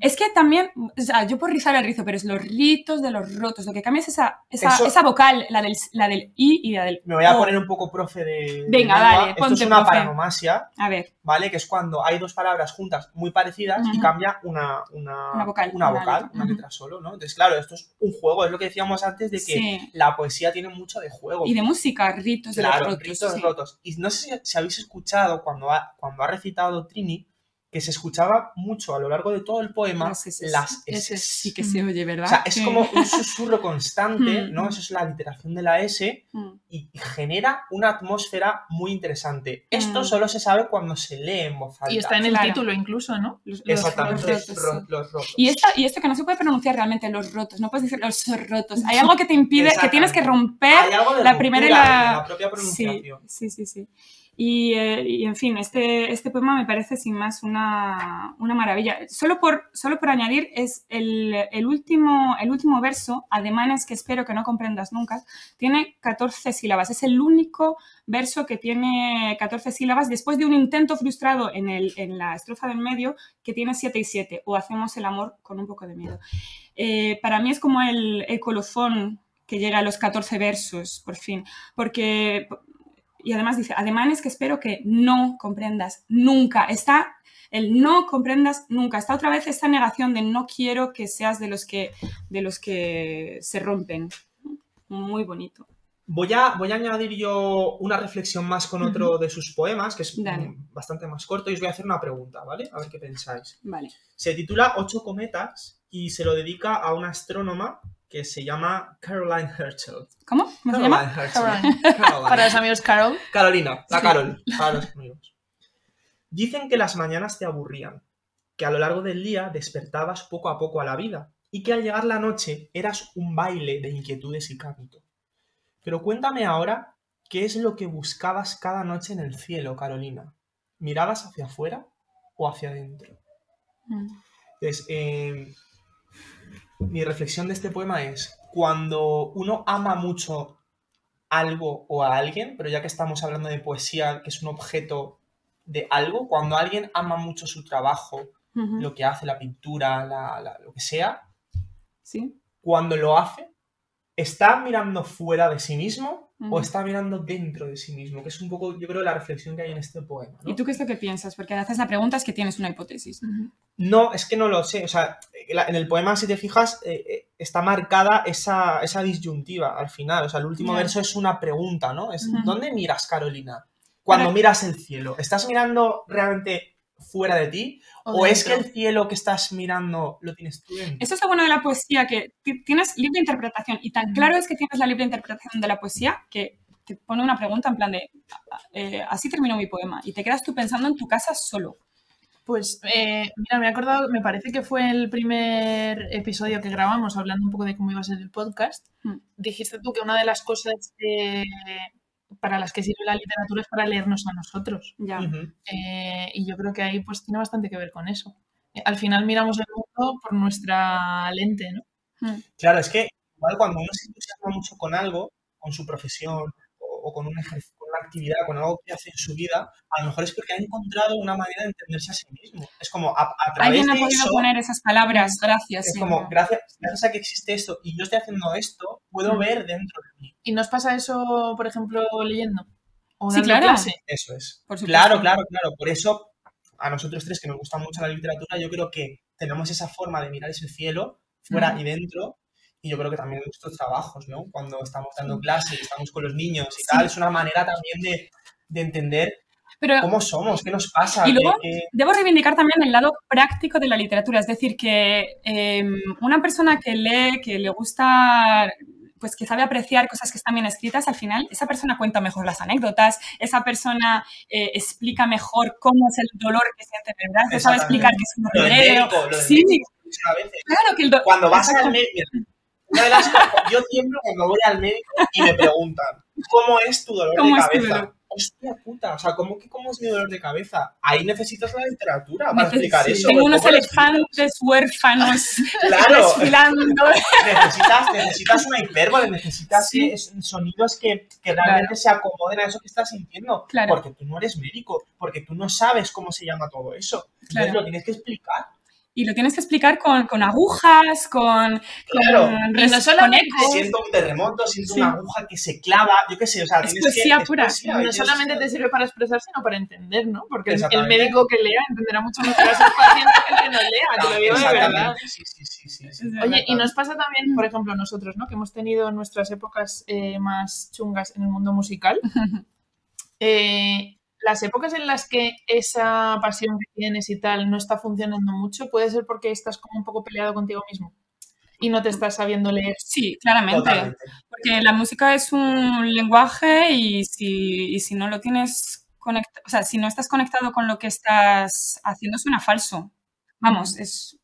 F: Es que también, o sea, yo por rizar el rizo, pero es los ritos de los rotos. Lo que cambia es esa, esa,
G: Eso-
F: esa vocal, la del, la del I y la del
G: me voy a
F: O.
G: poner un poco profe de. de
F: Venga,
G: lengua.
F: dale,
G: Esto es una paranomasia,
F: A ver,
G: ¿vale? Que es cuando hay dos palabras juntas muy parecidas y cambia una, una,
F: Una vocal,
G: una,
F: una
G: vocal,
F: letra.
G: una letra solo, ¿no? Entonces, claro, esto es un juego, es lo que decíamos antes de que
F: sí.
G: la poesía tiene mucho de juego.
F: Y de música, ritos de los rotos.
G: ritos
F: sí.
G: rotos. Y no sé si, si habéis escuchado cuando ha, cuando ha recitado Trini que se escuchaba mucho a lo largo de todo el poema
F: Las eses.
G: las
H: Eses.
G: S.
F: Sí que se oye, ¿verdad?
G: O sea, es
F: Sí.
G: como un susurro constante,
F: Mm.
G: ¿no? Eso es la literación de la S
F: Mm.
G: y genera una atmósfera muy interesante. Esto
F: Mm.
G: solo se sabe cuando se lee en voz alta.
H: Y está en el
F: Claro.
H: título incluso, ¿no?
F: Los-
G: Exactamente,
F: los rotos,
G: ro-
F: sí.
G: los rotos.
F: Y, esta, y esto que no se puede pronunciar realmente los rotos, no puedes decir los rotos. Hay algo que te impide, que tienes que romper la primera y la-
G: la propia
F: Sí,
G: pronunciación.
F: sí, sí, sí. Y, eh, y, en fin, este, este poema me parece sin más una, una maravilla. Solo por, solo por añadir, es el, el último, el último verso, ademanes que espero que no comprendas nunca, tiene 14 sílabas. Es el único verso que tiene 14 sílabas después de un intento frustrado en, el, en la estrofa del medio que tiene 7 y 7, o hacemos el amor con un poco de miedo. Eh, para mí es como el, el colofón que llega a los 14 versos, por fin, porque y además dice, ademanes que espero que no comprendas nunca. Está el no comprendas nunca. Está otra vez esta negación de no quiero que seas de los que, de los que se rompen. Muy bonito.
G: Voy a, voy a añadir yo una reflexión más con otro de sus poemas, que es
F: Dale.
G: bastante más corto, y os voy a hacer una pregunta, ¿vale? A ver qué pensáis.
F: Vale.
G: Se titula Ocho cometas y se lo dedica a una astrónoma que se llama Caroline Herschel.
F: ¿Cómo? ¿Cómo se llama?
G: Herschel.
H: Caroline.
G: Caroline.
H: Para los amigos Carol.
G: Carolina, la
F: Sí.
G: Carol, para los amigos. Dicen que las mañanas te aburrían, que a lo largo del día despertabas poco a poco a la vida y que al llegar la noche eras un baile de inquietudes y canto. Pero cuéntame ahora qué es lo que buscabas cada noche en el cielo, Carolina. ¿Mirabas hacia afuera o hacia adentro?
F: Mm.
G: Entonces, eh, mi reflexión de este poema es, cuando uno ama mucho algo o a alguien, pero ya que estamos hablando de poesía, que es un objeto de algo, cuando alguien ama mucho su trabajo, lo que hace, la pintura, la- la- lo que sea,
F: Sí.
G: cuando lo hace, ¿está mirando fuera de sí mismo o está mirando dentro de sí mismo? Que es un poco, yo creo, la reflexión que hay en este poema. ¿no?
F: ¿Y tú qué es lo que piensas? Porque haces la pregunta es que tienes una hipótesis.
G: No, es que no lo sé. O sea, en el poema, si te fijas, eh, eh, está marcada esa, esa disyuntiva al final. O sea, el último verso es una pregunta, ¿no? Es. ¿dónde miras, Carolina? Cuando
F: Para-
G: miras el cielo, ¿estás mirando realmente fuera de ti? ¿O, es que el cielo que estás mirando lo tienes tú dentro?
F: Eso es lo bueno de la poesía, que ti- tienes libre interpretación. Y tan claro es que tienes la libre interpretación de la poesía que te pone una pregunta en plan de, eh, así terminó mi poema. Y te quedas tú pensando en tu casa solo.
H: Pues eh, mira, me he acordado, me parece que fue el primer episodio que grabamos hablando un poco de cómo iba a ser el podcast.
F: Mm.
H: Dijiste tú que una de las cosas eh, para las que sirve la literatura es para leernos a nosotros.
F: Ya.
H: Eh, y yo creo que ahí pues tiene bastante que ver con eso. Eh, Al final miramos el mundo por nuestra lente, ¿no?
F: Mm.
G: Claro, es que igual cuando uno se entusiasma mucho con algo, con su profesión o, o con, un ejer- con una actividad, con algo que hace en su vida, a lo mejor es porque ha encontrado una manera de entenderse a sí mismo. Es como a, a través
F: Alguien ha
G: de
F: podido
G: eso,
F: poner esas palabras, gracias.
G: es
F: sí.
G: como gracias, gracias a que existe esto y yo estoy haciendo esto, puedo
F: Mm.
G: ver dentro de mí.
H: ¿Y nos pasa eso, por ejemplo, leyendo? ¿O
F: Sí, claro.
H: clase?
G: Eso es.
F: Por.
G: Claro, claro, claro. Por eso, a nosotros tres que nos gusta mucho la literatura, yo creo que tenemos esa forma de mirar ese cielo, fuera
F: Mm.
G: y dentro, y yo creo que también nuestros trabajos, ¿no? Cuando estamos dando clases, estamos con los niños y
F: Sí.
G: tal, es una manera también de, de entender
F: Pero
G: cómo somos, qué nos pasa.
F: Y luego-
G: qué-
F: debo reivindicar también el lado práctico de la literatura. Es decir, que eh, una persona que lee, que le gusta pues que sabe apreciar cosas que están bien escritas, al final esa persona cuenta mejor las anécdotas, esa persona eh, explica mejor cómo es el dolor que siente, ¿verdad? Se sabe explicar que es un dolor.
G: médico,
F: Sí,
G: médico, a veces.
F: claro que el do-
G: Cuando vas al médico, una de las cosas, yo tiemblo cuando voy al médico y me preguntan, ¿cómo es tu dolor
F: ¿Cómo
G: de cabeza? Hostia puta, o sea, ¿cómo que cómo es mi dolor de cabeza? Ahí necesitas la literatura para
F: Neces-
G: explicar eso.
F: Tengo
G: ¿cómo
F: unos elefantes huérfanos
G: Claro.
F: desfilando.
G: necesitas, necesitas una hipérbole, necesitas
F: Sí.
G: es- sonidos que, que realmente se acomoden a eso que estás sintiendo.
F: Claro.
G: Porque tú no eres médico, porque tú no sabes cómo se llama todo eso. Entonces lo tienes que explicar.
F: Y lo tienes que explicar con, con agujas, con,
G: Claro.
F: con,
H: Y no solamente-
F: con.
G: Siento un terremoto, siento
F: Sí.
G: una aguja que se clava, yo qué sé, o sea,
F: Es poesía
G: que...
F: pura.
G: poesía,
H: No solamente te sirve para expresar, sino para entender, ¿no? Porque el- médico que lea entenderá mucho mejor a sus pacientes que el que no lea, te lo digo de verdad.
G: Sí, sí, sí, sí.
H: Oye, y nos pasa también, por ejemplo, nosotros, ¿no? Que hemos tenido nuestras épocas eh, más chungas en el mundo musical. Eh, las épocas en las que esa pasión que tienes y tal no está funcionando mucho, puede ser porque estás como un poco peleado contigo mismo y no te estás sabiendo leer.
F: Sí, claramente.
G: Totalmente.
F: Porque la música es un lenguaje y si, y si no lo tienes conectado, o sea, si no estás conectado con lo que estás haciendo, suena falso. Vamos, es.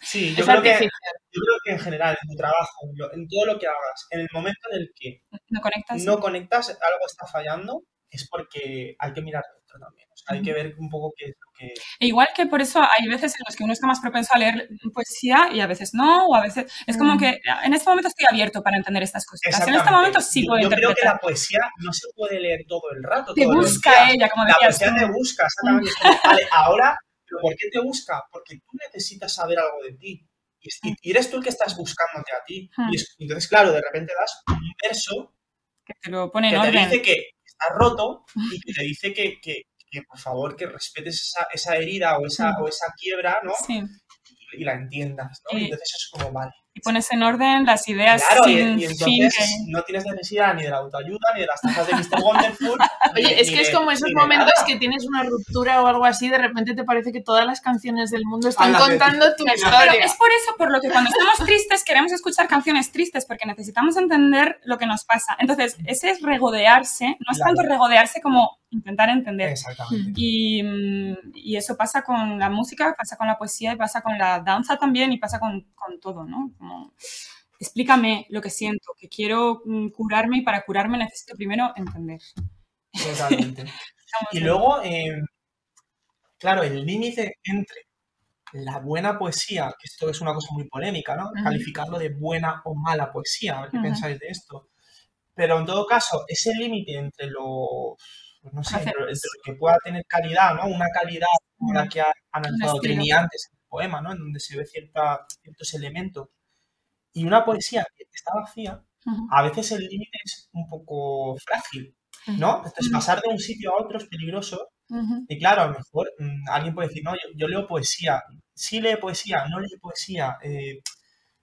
G: Sí, yo
H: Es
G: creo, que,
H: artificial.
G: yo creo que en general, en tu trabajo, en lo- en todo lo que hagas, en el momento en el que
F: No conectas.
G: no conectas, algo está fallando, es porque hay que mirar dentro también. O sea, hay que ver un poco qué es lo que...
F: E igual que por eso hay veces en los que uno está más propenso a leer poesía y a veces no, o a veces. Es como
H: Mm.
F: que en este momento estoy abierto para entender estas cosas. En este momento sí puedo
G: Yo creo que
F: interpretar.
G: la poesía no se puede leer todo el rato.
F: Te busca ella, como
G: La
F: decías
G: poesía
F: tú.
G: te busca, exactamente. Vale, ahora, ¿pero por qué te busca? Porque tú necesitas saber algo de ti. Y, es- y eres tú el que estás buscándote a ti. Y es- entonces, claro, de repente das un verso
F: Que te lo pone
G: que
F: en
G: te
F: orden.
G: dice que está roto y que te dice que, que- que, por favor que respetes esa, esa herida o esa, o esa quiebra, ¿no?
F: Sí.
G: Y la entiendas, ¿no?
F: Y-
G: Y entonces es como, vale.
F: Y pones en orden las ideas
G: Claro,
F: sin
G: y
F: fin.
G: entonces
F: que-
G: no tienes necesidad ni de la autoayuda, ni de las tazas de Mr. Wonderful. ni-
H: Oye, es que es como esos momentos
G: nada.
H: que tienes una ruptura o algo así, de repente te parece que todas las canciones del mundo están
G: de
H: contando tu
F: Pero
H: historia.
F: es por eso por lo que cuando estamos tristes queremos escuchar canciones tristes porque necesitamos entender lo que nos pasa. Entonces, ese es regodearse, no es
G: Claro.
F: tanto regodearse como intentar entender.
G: Exactamente.
F: Y, mm, y eso pasa con la música, pasa con la poesía y pasa con la danza también y pasa con, con todo, ¿no? Como, explícame lo que siento, que quiero mm, curarme y para curarme necesito primero entender.
G: Totalmente. Y luego, eh, claro, el límite entre la buena poesía, que esto es una cosa muy polémica, ¿no?
H: Ujú.
G: Calificarlo de buena o mala poesía, a ver qué
F: Ujú.
G: pensáis de esto. Pero en todo caso, ese límite entre lo, pues no sé, entre lo que pueda tener calidad, ¿no? Una calidad como la que ha analizado. Trini antes en el poema, ¿no? En donde se ve cierta, ciertos elementos. Y una poesía que está vacía, a veces el límite es un poco frágil, ¿no? Entonces,
F: Ujú.
G: pasar de un sitio a otro es peligroso. Y claro, a lo mejor mm, alguien puede decir, no, yo, yo leo poesía. Sí lee poesía, no lee poesía. Eh,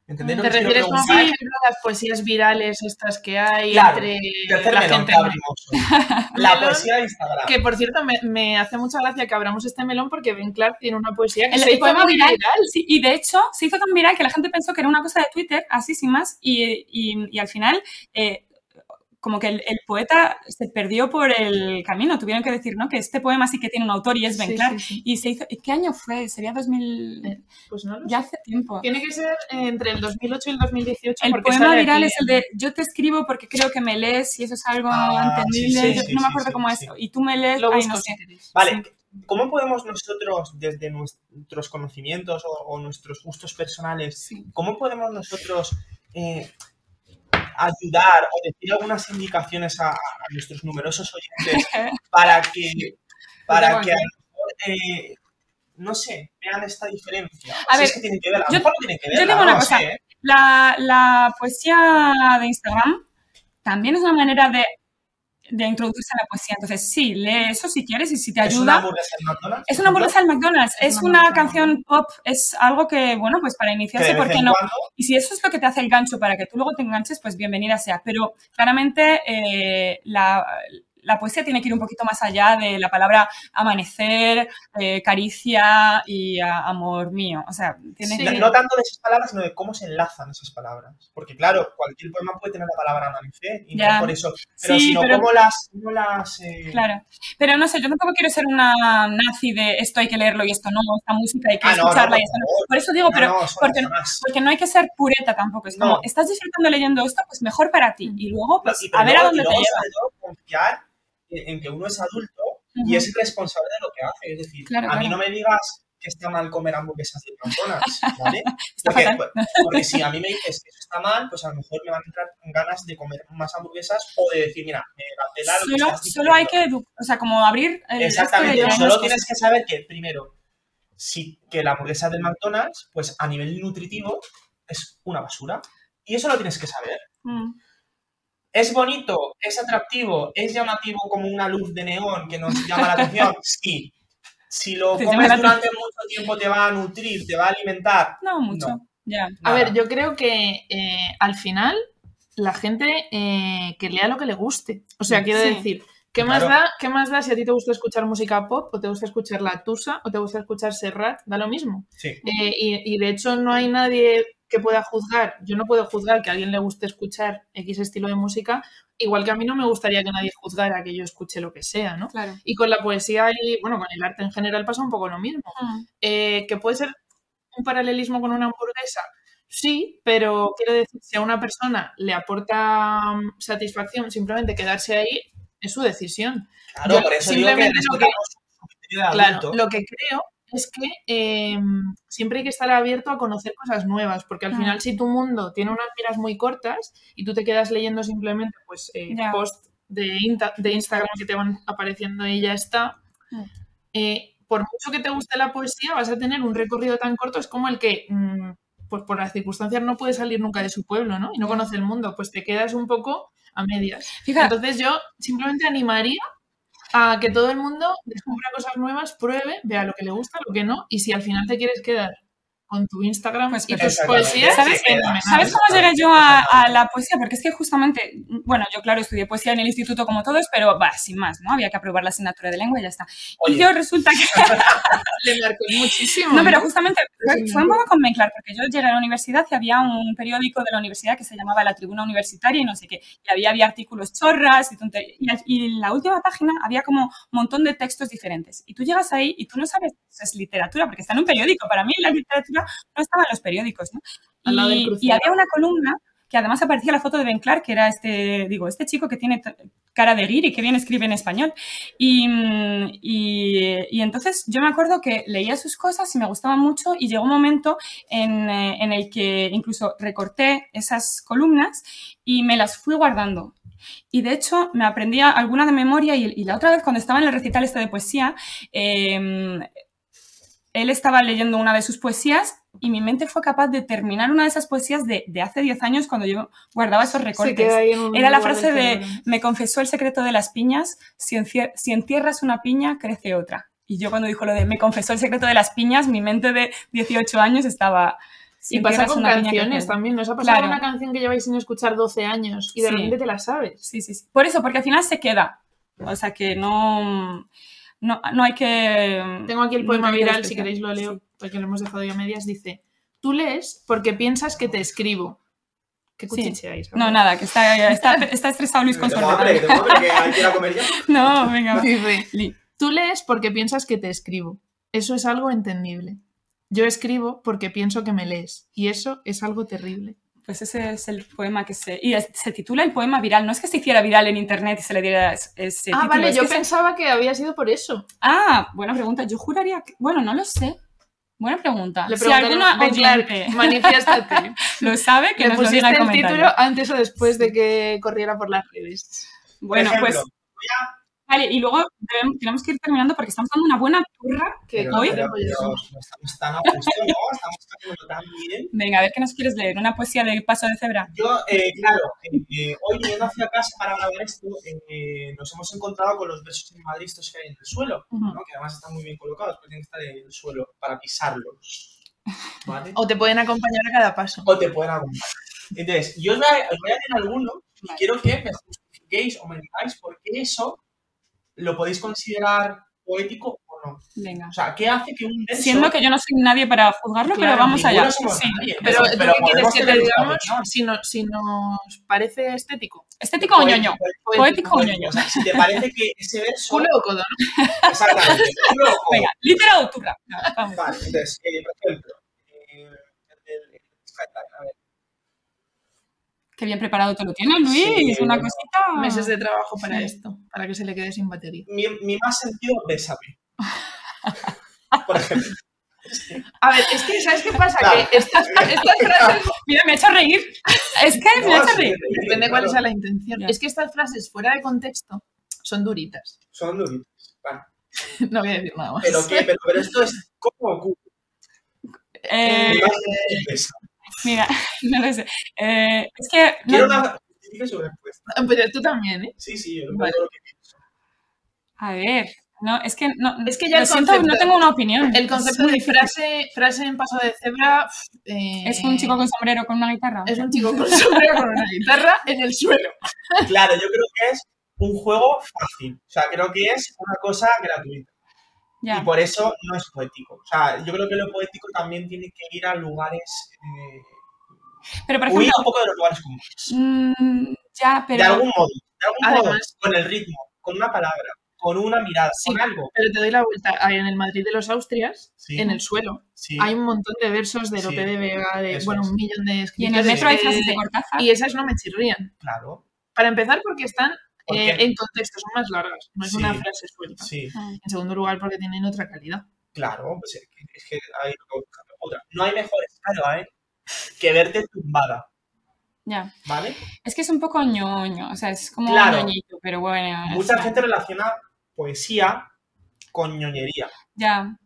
G: ¿Entendéis lo
H: ¿Te refieres más, por ejemplo, a las poesías virales estas que hay
G: Claro,
H: entre
G: Tercer
H: la
G: melón
H: gente?
G: que abrimos hoy. La
H: Melón,
G: poesía de Instagram.
H: Que por cierto, me, me hace mucha gracia que abramos este melón porque Ben Clark tiene una poesía que
F: El,
H: se
F: el
H: hizo
F: viral,
H: viral.
F: sí, y de hecho se hizo tan viral que la gente pensó que era una cosa de Twitter, así sin más, y, y- y al final eh, como que el, el poeta se perdió por el camino, tuvieron que decir, ¿no? Que este poema sí que tiene un autor y es Ben
H: Sí,
F: Clark.
H: sí, sí.
F: Y se hizo, ¿y ¿qué año fue? Sería 2000...
H: Eh, Pues no lo
F: ya
H: sé.
F: hace tiempo.
H: Tiene que ser entre el 2008 y el 2018
F: El poema viral es el de yo te escribo porque creo que me lees y eso es algo
G: Ah,
F: entendible. Yo no me acuerdo cómo es. Y tú me lees,
H: Lo
F: ay, no sé.
G: Vale, ¿cómo podemos nosotros, desde nuestros conocimientos o, o nuestros gustos personales,
F: Sí.
G: cómo podemos nosotros eh, ayudar o decir algunas indicaciones a, a nuestros numerosos oyentes para que, para que a lo mejor, eh, no sé, vean esta diferencia?
F: A ver,
G: que tienen que ver, a lo
F: yo-
G: tienen que
F: yo
G: ver,
F: digo una cosa,
G: sé, ¿eh?
F: La, la poesía de Instagram también es una manera de, de introducirse a la poesía. Entonces, sí, lee eso si quieres y si te
G: ¿Es una
F: ayuda.
G: hamburguesa en McDonald's?
F: Es una hamburguesa del McDonald's,
H: Es
F: es
H: una
F: canción pop, es algo que, bueno, pues para iniciarse, ¿por qué no?
G: cuando
F: Y si eso es lo que te hace el gancho para que tú luego te enganches, pues bienvenida sea. Pero claramente eh, la, la poesía tiene que ir un poquito más allá de la palabra amanecer, eh, caricia y a- amor mío. O sea, tiene
H: Sí.
G: No,
F: que...
G: no tanto de esas palabras, sino de cómo se enlazan esas palabras. Porque, claro, cualquier poema puede tener la palabra amanecer y
F: Ya.
G: no por eso. Pero
F: Sí,
G: sino
F: pero-
G: cómo las. Cómo las eh,
F: Claro, pero no sé, yo tampoco quiero ser una nazi de esto hay que leerlo y esto no, esta música hay que
G: Ah, no, no,
F: escucharla
G: por
F: y esto no. Por eso digo,
G: No,
F: pero
G: no,
F: porque,
G: no,
F: porque no hay que ser pureta tampoco. Es como,
G: No.
F: estás disfrutando leyendo esto, pues mejor para ti. Y luego,
G: No,
F: pues,
G: y
F: a ver a dónde te lleva.
G: confiar en, que uno es adulto y es responsable de lo que hace. Es decir,
F: Claro,
G: a mí no me digas que está mal comer hamburguesas de McDonald's, ¿vale?
F: Está
G: porque, si a mí me dices que eso está mal, pues a lo mejor me van a entrar ganas de comer más hamburguesas o de decir, mira, me la pela lo que
F: Solo, solo hay que, o sea, como abrir el esto de
G: Exactamente, solo tienes que saber que, primero, si, que la hamburguesa del McDonald's, pues a nivel nutritivo, es una basura. Y eso lo tienes que saber.
F: Mm.
G: ¿Es bonito? ¿Es atractivo? ¿Es llamativo como una luz de neón que nos llama la atención? Sí. Si lo
F: Te llama
G: comes
F: la
G: durante mucho tiempo, te va a nutrir, te va a alimentar.
F: No, mucho.
G: No.
F: Ya.
H: A ver, yo creo que eh, al final la gente eh, que lea lo que le guste. O sea, quiero
F: Sí.
H: decir, ¿qué más, da, ¿qué más da si a ti te gusta escuchar música pop o te gusta escuchar la Tusa o te gusta escuchar Serrat? Da lo mismo.
G: Sí.
H: Eh, y, y de hecho no hay nadie que pueda juzgar. Yo no puedo juzgar que a alguien le guste escuchar X estilo de música, igual que a mí no me gustaría que nadie juzgara que yo escuche lo que sea, ¿no?
F: Claro.
H: Y con la poesía y, bueno, con el arte en general pasa un poco lo mismo.
F: Mm.
H: Eh, que puede ser un paralelismo con una hamburguesa, sí, pero quiero decir, si a una persona le aporta mm, satisfacción simplemente quedarse ahí, es su decisión.
G: Claro,
H: Yo
G: por eso digo que
H: simplemente lo que- Claro, lo que creo es que eh, siempre hay que estar abierto a conocer cosas nuevas, porque al final si tu mundo tiene unas miras muy cortas y tú te quedas leyendo simplemente pues eh, posts de, Instagram que te van apareciendo y ya está, eh, por mucho que te guste la poesía, vas a tener un recorrido tan corto, es como el que, pues por las circunstancias no puede salir nunca de su pueblo, ¿no? Y no conoce el mundo, pues te quedas un poco a medias.
F: Fíjate,
H: Entonces yo simplemente animaría a que todo el mundo descubra cosas nuevas, pruebe, vea lo que le gusta, lo que no, y si al final te quieres quedar con tu Instagram
F: Pues
H: y tus poesías,
F: ¿Sabes-
H: fenomenal.
F: ¿Sabes cómo llegué yo a, a la poesía? Porque es que justamente, bueno, yo claro estudié poesía en el instituto como todos, pero va, sin más, ¿no? Había que aprobar la asignatura de lengua y ya está.
G: Oye.
F: Y yo resulta que...
H: Le marcó muchísimo.
F: No, pero justamente fue, un poco con Menclar, porque yo llegué a la universidad y había un periódico de la universidad que se llamaba La Tribuna Universitaria y no sé qué. Y había, había artículos chorras y tonterías. Y en la última página había como un montón de textos diferentes. Y tú llegas ahí y tú no sabes si es literatura, porque está en un periódico. Para mí la literatura no estaba en los periódicos, ¿no?
H: Al lado del
F: Y, había una columna que además aparecía la foto de Ben Clark, que era este, digo, este chico que tiene cara de guiri, que bien escribe en español. Y, y- y entonces yo me acuerdo que leía sus cosas y me gustaba mucho y llegó un momento en, eh, en el que incluso recorté esas columnas y me las fui guardando. Y de hecho me aprendía alguna de memoria y, y la otra vez cuando estaba en el recital este de poesía, eh, él estaba leyendo una de sus poesías y mi mente fue capaz de terminar una de esas poesías de, de hace 10 años cuando yo guardaba esos recortes. Era la frase de, me confesó el secreto de las piñas, si, encier- si entierras una piña, crece otra. Y yo cuando dijo lo de, me confesó el secreto de las piñas, mi mente de 18 años estaba... si
H: Y pasa con canciones
F: crece otra".
H: también. ¿Nos ha pasado
F: Claro.
H: una canción que lleváis sin escuchar 12 años y de
F: Sí.
H: repente te la sabes?
F: Sí, sí, sí. Por eso, porque al final se queda. O sea que no, no, no hay que...
H: Tengo aquí el poema viral, si queréis lo leo,
F: Sí.
H: porque lo hemos dejado ya a medias. Dice, tú lees porque piensas que te escribo. ¿Qué
F: Sí.
H: cuchicheáis?
F: No, nada, que está, está, está estresado Luis con su. No, venga. va.
H: Dice. Tú lees porque piensas que te escribo. Eso es algo entendible. Yo escribo porque pienso que me lees. Y eso es algo terrible.
F: Pues ese es el poema que se... Y es- se titula el poema viral. No es que se hiciera viral en internet y se le diera es- ese
H: ah,
F: título.
H: vale,
F: es
H: yo
F: que se-
H: pensaba que había sido por eso.
F: Ah, buena pregunta. Yo juraría que... Bueno, no lo sé. Buena pregunta.
H: Le
F: si alguna
H: "Ben Clark,
F: oyente
H: manifiéstate.
F: lo sabe, que
H: Le
F: nos lo diga en
H: el título antes o después de que corriera por las redes.
F: Bueno,
G: Por
F: pues...
G: ejemplo, voy a-
F: Vale, y luego debemos- tenemos que ir terminando porque estamos dando una buena turra.
H: Que
G: Pero,
F: hoy-
G: pero, pero, no estamos tan a gusto, ¿no? Estamos haciendo tan bien.
F: Venga, a ver qué nos quieres leer. Una poesía de Paso de Cebra.
G: Yo, eh, claro, eh, eh, hoy viniendo hacia casa para grabar esto, eh, nos hemos encontrado con los versos en Madrid estos que hay en el suelo,
F: Ujú.
G: ¿no? que además están muy bien colocados, pero tienen que estar en el suelo para pisarlos. ¿vale?
H: O te pueden acompañar a cada paso.
G: O te pueden acompañar. Entonces, yo os voy a, os voy a leer alguno y quiero que me justifiquéis o me digáis por qué eso ¿lo podéis considerar poético o no?
F: Venga.
G: O sea, ¿qué hace que un verso...
F: Siendo que yo no soy nadie para juzgarlo, pero vamos allá. Sí.
G: nadie,
H: Pero, ¿tú
G: pero
H: qué quieres
G: podemos
H: que te digamos si, no- si nos parece estético?
F: ¿Estético o ñoño?
G: Poético,
F: Poético o ñoño.
G: O sea, si te parece que ese verso...
H: Culo o codo, ¿no?
G: Exactamente. culo o codo.
F: Venga, litera o turra. Vamos.
G: Vale, entonces, eh, por ejemplo, eh, el- el- a ver,
F: Qué bien preparado te lo tienes, Luis.
G: Sí.
F: Una cosita.
H: Meses de trabajo para
F: Sí.
H: esto, para que se le quede sin batería.
G: mi, mi más sentido, bésame. Por ejemplo.
H: A ver, es que, ¿sabes qué pasa?
G: Claro.
H: Que estas, estas frases,
F: Mira, me ha hecho reír. Es que me ha hecho
G: sí,
F: reír.
H: depende cuál sea la intención. Es que estas frases fuera de contexto son duritas.
G: Son duritos. Vale.
H: No voy a decir nada más.
G: Pero, ¿qué? Pero, pero esto es como o culo.
F: Eh,
G: Mi más sentido, bésame.
F: mira, no lo sé. Eh, es que. no-
G: Quiero una justifique su respuesta.
H: Pero tú también, ¿eh?
G: Sí, sí, yo
H: Vale.
G: lo que pienso.
F: A ver. No, es que no.
H: Es que ya el
F: siento,
H: concepto-
F: no tengo una opinión.
H: El concepto de frase, frase en paso de cebra eh,
F: Es un chico con sombrero con una guitarra.
H: es un chico con sombrero con una guitarra en el suelo.
G: Claro, yo creo que es un juego fácil. O sea, creo que es una cosa gratuita.
F: Ya.
G: Y por eso no es poético. O sea, yo creo que lo poético también tiene que ir a lugares. Eh,
F: Pero por
G: huir
F: ejemplo.
G: un poco de los lugares comunes.
F: mm, ya, pero.
G: De algún modo. De algún modo.
H: Además-
G: Con el ritmo, con una palabra, con una mirada,
H: Sí.
G: con algo.
H: Pero te doy la vuelta. Ahí En el Madrid de los Austrias,
G: Sí.
H: en el suelo,
G: Sí.
H: hay un montón de versos de
G: Sí.
H: Lope de Vega, de bueno,
G: es.
H: un millón de
F: Y en
H: escritores.
F: el metro hay frases de Cortázar.
H: Y esas no me chirrían.
G: Claro.
H: Para empezar, porque están
G: ¿Por
H: eh, en contexto, son más largas. No es
G: Sí.
H: una frase suelta.
G: Sí.
F: Ah.
H: En segundo lugar, porque tienen otra calidad.
G: Claro. Pues es que, es que hay otra. No hay mejor escala, ¿eh? Que verte tumbada.
F: Ya.
G: ¿Vale?
F: Es que es un poco ñoño. O sea, es como
G: Claro.
F: ñoñito, pero bueno.
G: Mucha
F: es-
G: gente relaciona poesía con ñoñería.
F: Ya.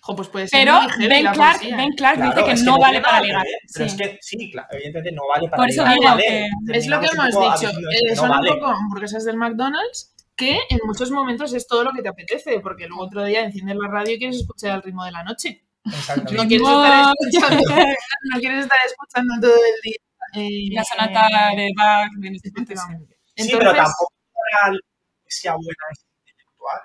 H: Jo, pues puede ser
F: Pero Ben
H: la
F: Clark,
H: poesía,
F: Ben
H: ¿eh?
F: Clark
G: Claro,
F: dice que
G: es
F: no vale para ligar.
G: ver, Pero
F: Sí.
G: es que sí, claro, evidentemente no vale para
F: Por eso
G: ligar.
F: digo
G: vale,
F: que-
H: Es lo que hemos dicho. eh,
G: no
H: son
G: vale.
H: un poco hamburguesas del McDonald's que en muchos momentos es todo lo que te apetece, porque luego otro día enciendes la radio y quieres escuchar al ritmo de la noche. No quieres estar escuchando, no quieres estar escuchando todo el día. eh,
F: La sonata de Bach, de no sé.
H: Efectivamente.
G: Sí,
H: Entonces,
G: pero tampoco poesía buena es intelectual.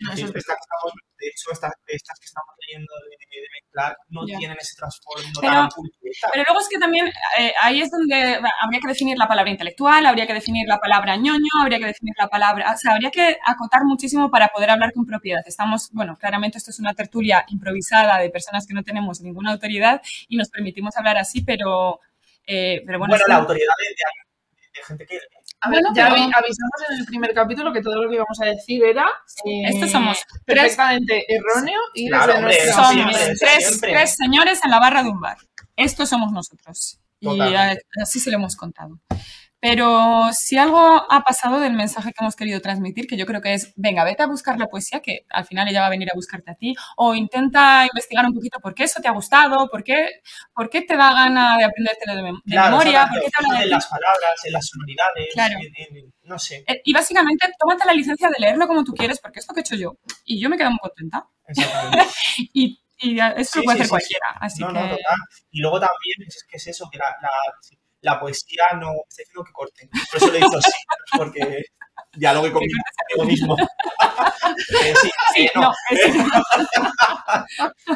H: No, eso es
G: que estamos- de hecho, estas, estas que estamos leyendo de, de Clark no tienen ese trasfondo
F: Pero-
G: tan culturista.
F: Pero luego es que también eh, ahí es donde habría que definir la palabra intelectual, habría que definir la palabra ñoño, habría que definir la palabra, o sea, habría que acotar muchísimo para poder hablar con propiedad. Estamos, bueno, claramente esto es una tertulia improvisada de personas que no tenemos ninguna autoridad y nos permitimos hablar así, pero, eh, pero bueno,
G: bueno, la autoridad de, de- de gente que...
H: a ver,
F: Bueno,
H: ya
F: pero-
H: avisamos en el primer capítulo que todo lo que íbamos a decir era eh,
F: Estos somos
H: perfectamente erróneo y
G: Claro,
H: desde
G: hombre,
F: somos
G: siempre,
F: tres,
G: siempre.
F: tres señores en la barra de un bar. Estos somos nosotros. Y
G: Totalmente.
F: así se lo hemos contado. Pero si algo ha pasado del mensaje que hemos querido transmitir, que yo creo que es, venga, vete a buscar la poesía, que al final ella va a venir a buscarte a ti, o intenta investigar un poquito por qué eso te ha gustado, por qué, por qué te da gana de aprendértelo de, mem- de
G: Claro,
F: memoria,
G: exactamente,
F: por qué te habla de
G: en las palabras, en las sonoridades,
F: Claro.
G: en- en- no sé,
F: Eh, Y básicamente, tómate la licencia de leerlo como tú quieres, porque es lo que he hecho yo. Y yo me quedo muy contenta.
G: exactamente.
F: Y, y eso
G: Sí,
F: lo puede
G: sí,
F: hacer
G: sí,
F: cualquiera. Así
G: no,
F: que...
G: no, total. Y luego también es que es eso, que la, la, la poesía no está diciendo que corte. Por eso le he dicho sí, porque ya lo que conmigo, conmigo mismo. Eh, sí,
F: Sí,
G: no.
F: no, es-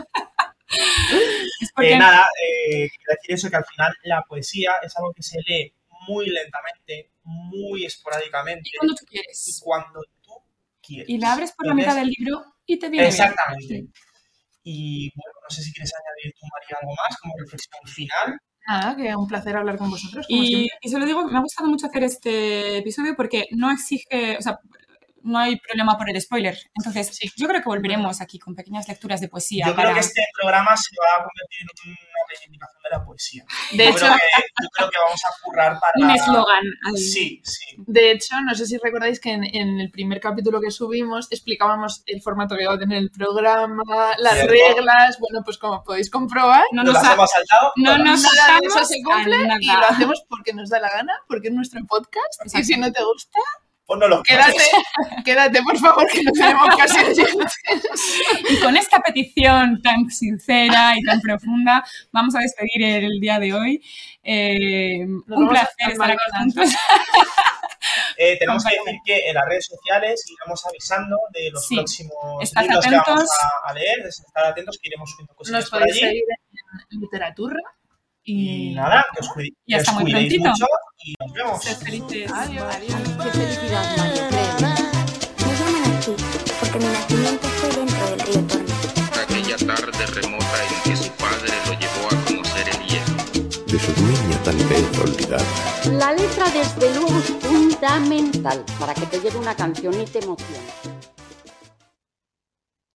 G: Eh, nada, eh, quiero decir eso, que al final la poesía es algo que se lee muy lentamente, muy esporádicamente
F: y cuando tú
G: y
F: quieres.
G: cuando tú quieres.
F: Y la abres por la mitad del libro y te viene bien.
G: Exactamente. Y bueno, no sé si quieres añadir tú, María, algo más como reflexión final.
H: Nada, que un placer hablar con vosotros. como
F: Y,
H: siempre.
F: y se lo digo, me ha gustado mucho hacer este episodio porque no exige, o sea, no hay problema por el spoiler. Entonces,
H: Sí.
F: yo creo que volveremos aquí con pequeñas lecturas de poesía.
G: Yo
F: para...
G: creo que este programa se va a convertir en una reivindicación de la poesía.
H: De
G: yo,
H: hecho,
G: creo que, yo creo que vamos a currar para...
F: Un eslogan.
G: Sí, sí.
H: de hecho, no sé si recordáis que en, en el primer capítulo que subimos explicábamos el formato que va a tener el programa, las
G: Cierto.
H: reglas. Bueno, pues como podéis comprobar,
F: No
G: Nos
F: ha-
G: hemos saltado.
F: no nos
H: nada de eso se cumple y lo hacemos porque nos da la gana, porque es nuestro podcast. Y si no te gusta,
G: Pues no lo
H: quédate, quédate por favor, que no tenemos casi.
F: Y con esta petición tan sincera y tan profunda, vamos a despedir el día de hoy. Eh, un placer estar aquí juntos.
G: Eh, tenemos que decir que en las redes sociales iremos avisando de los
F: Sí.
G: próximos
F: Estad
G: libros que vamos
F: atentos.
G: a, a leer, estar atentos que iremos subiendo cosas
H: Nos
G: por
H: podéis
G: allí.
H: seguir en literatura.
G: Y
H: Y,
G: nada, que os, cuide-
F: Y
G: que
F: hasta
G: os
F: muy
G: cuidéis
F: prontito.
G: mucho y nos vemos.
F: Felices.
H: Adiós.
I: Qué felicidad, Mario, créeme.
J: Me llaman aquí porque mi nacimiento fue dentro del río Tormes.
K: aquella tarde remota en que su padre lo llevó a conocer el hielo.
C: De su niña tal vez olvidada.
I: La letra, desde luego, es fundamental para que te llegue una canción y te emocione.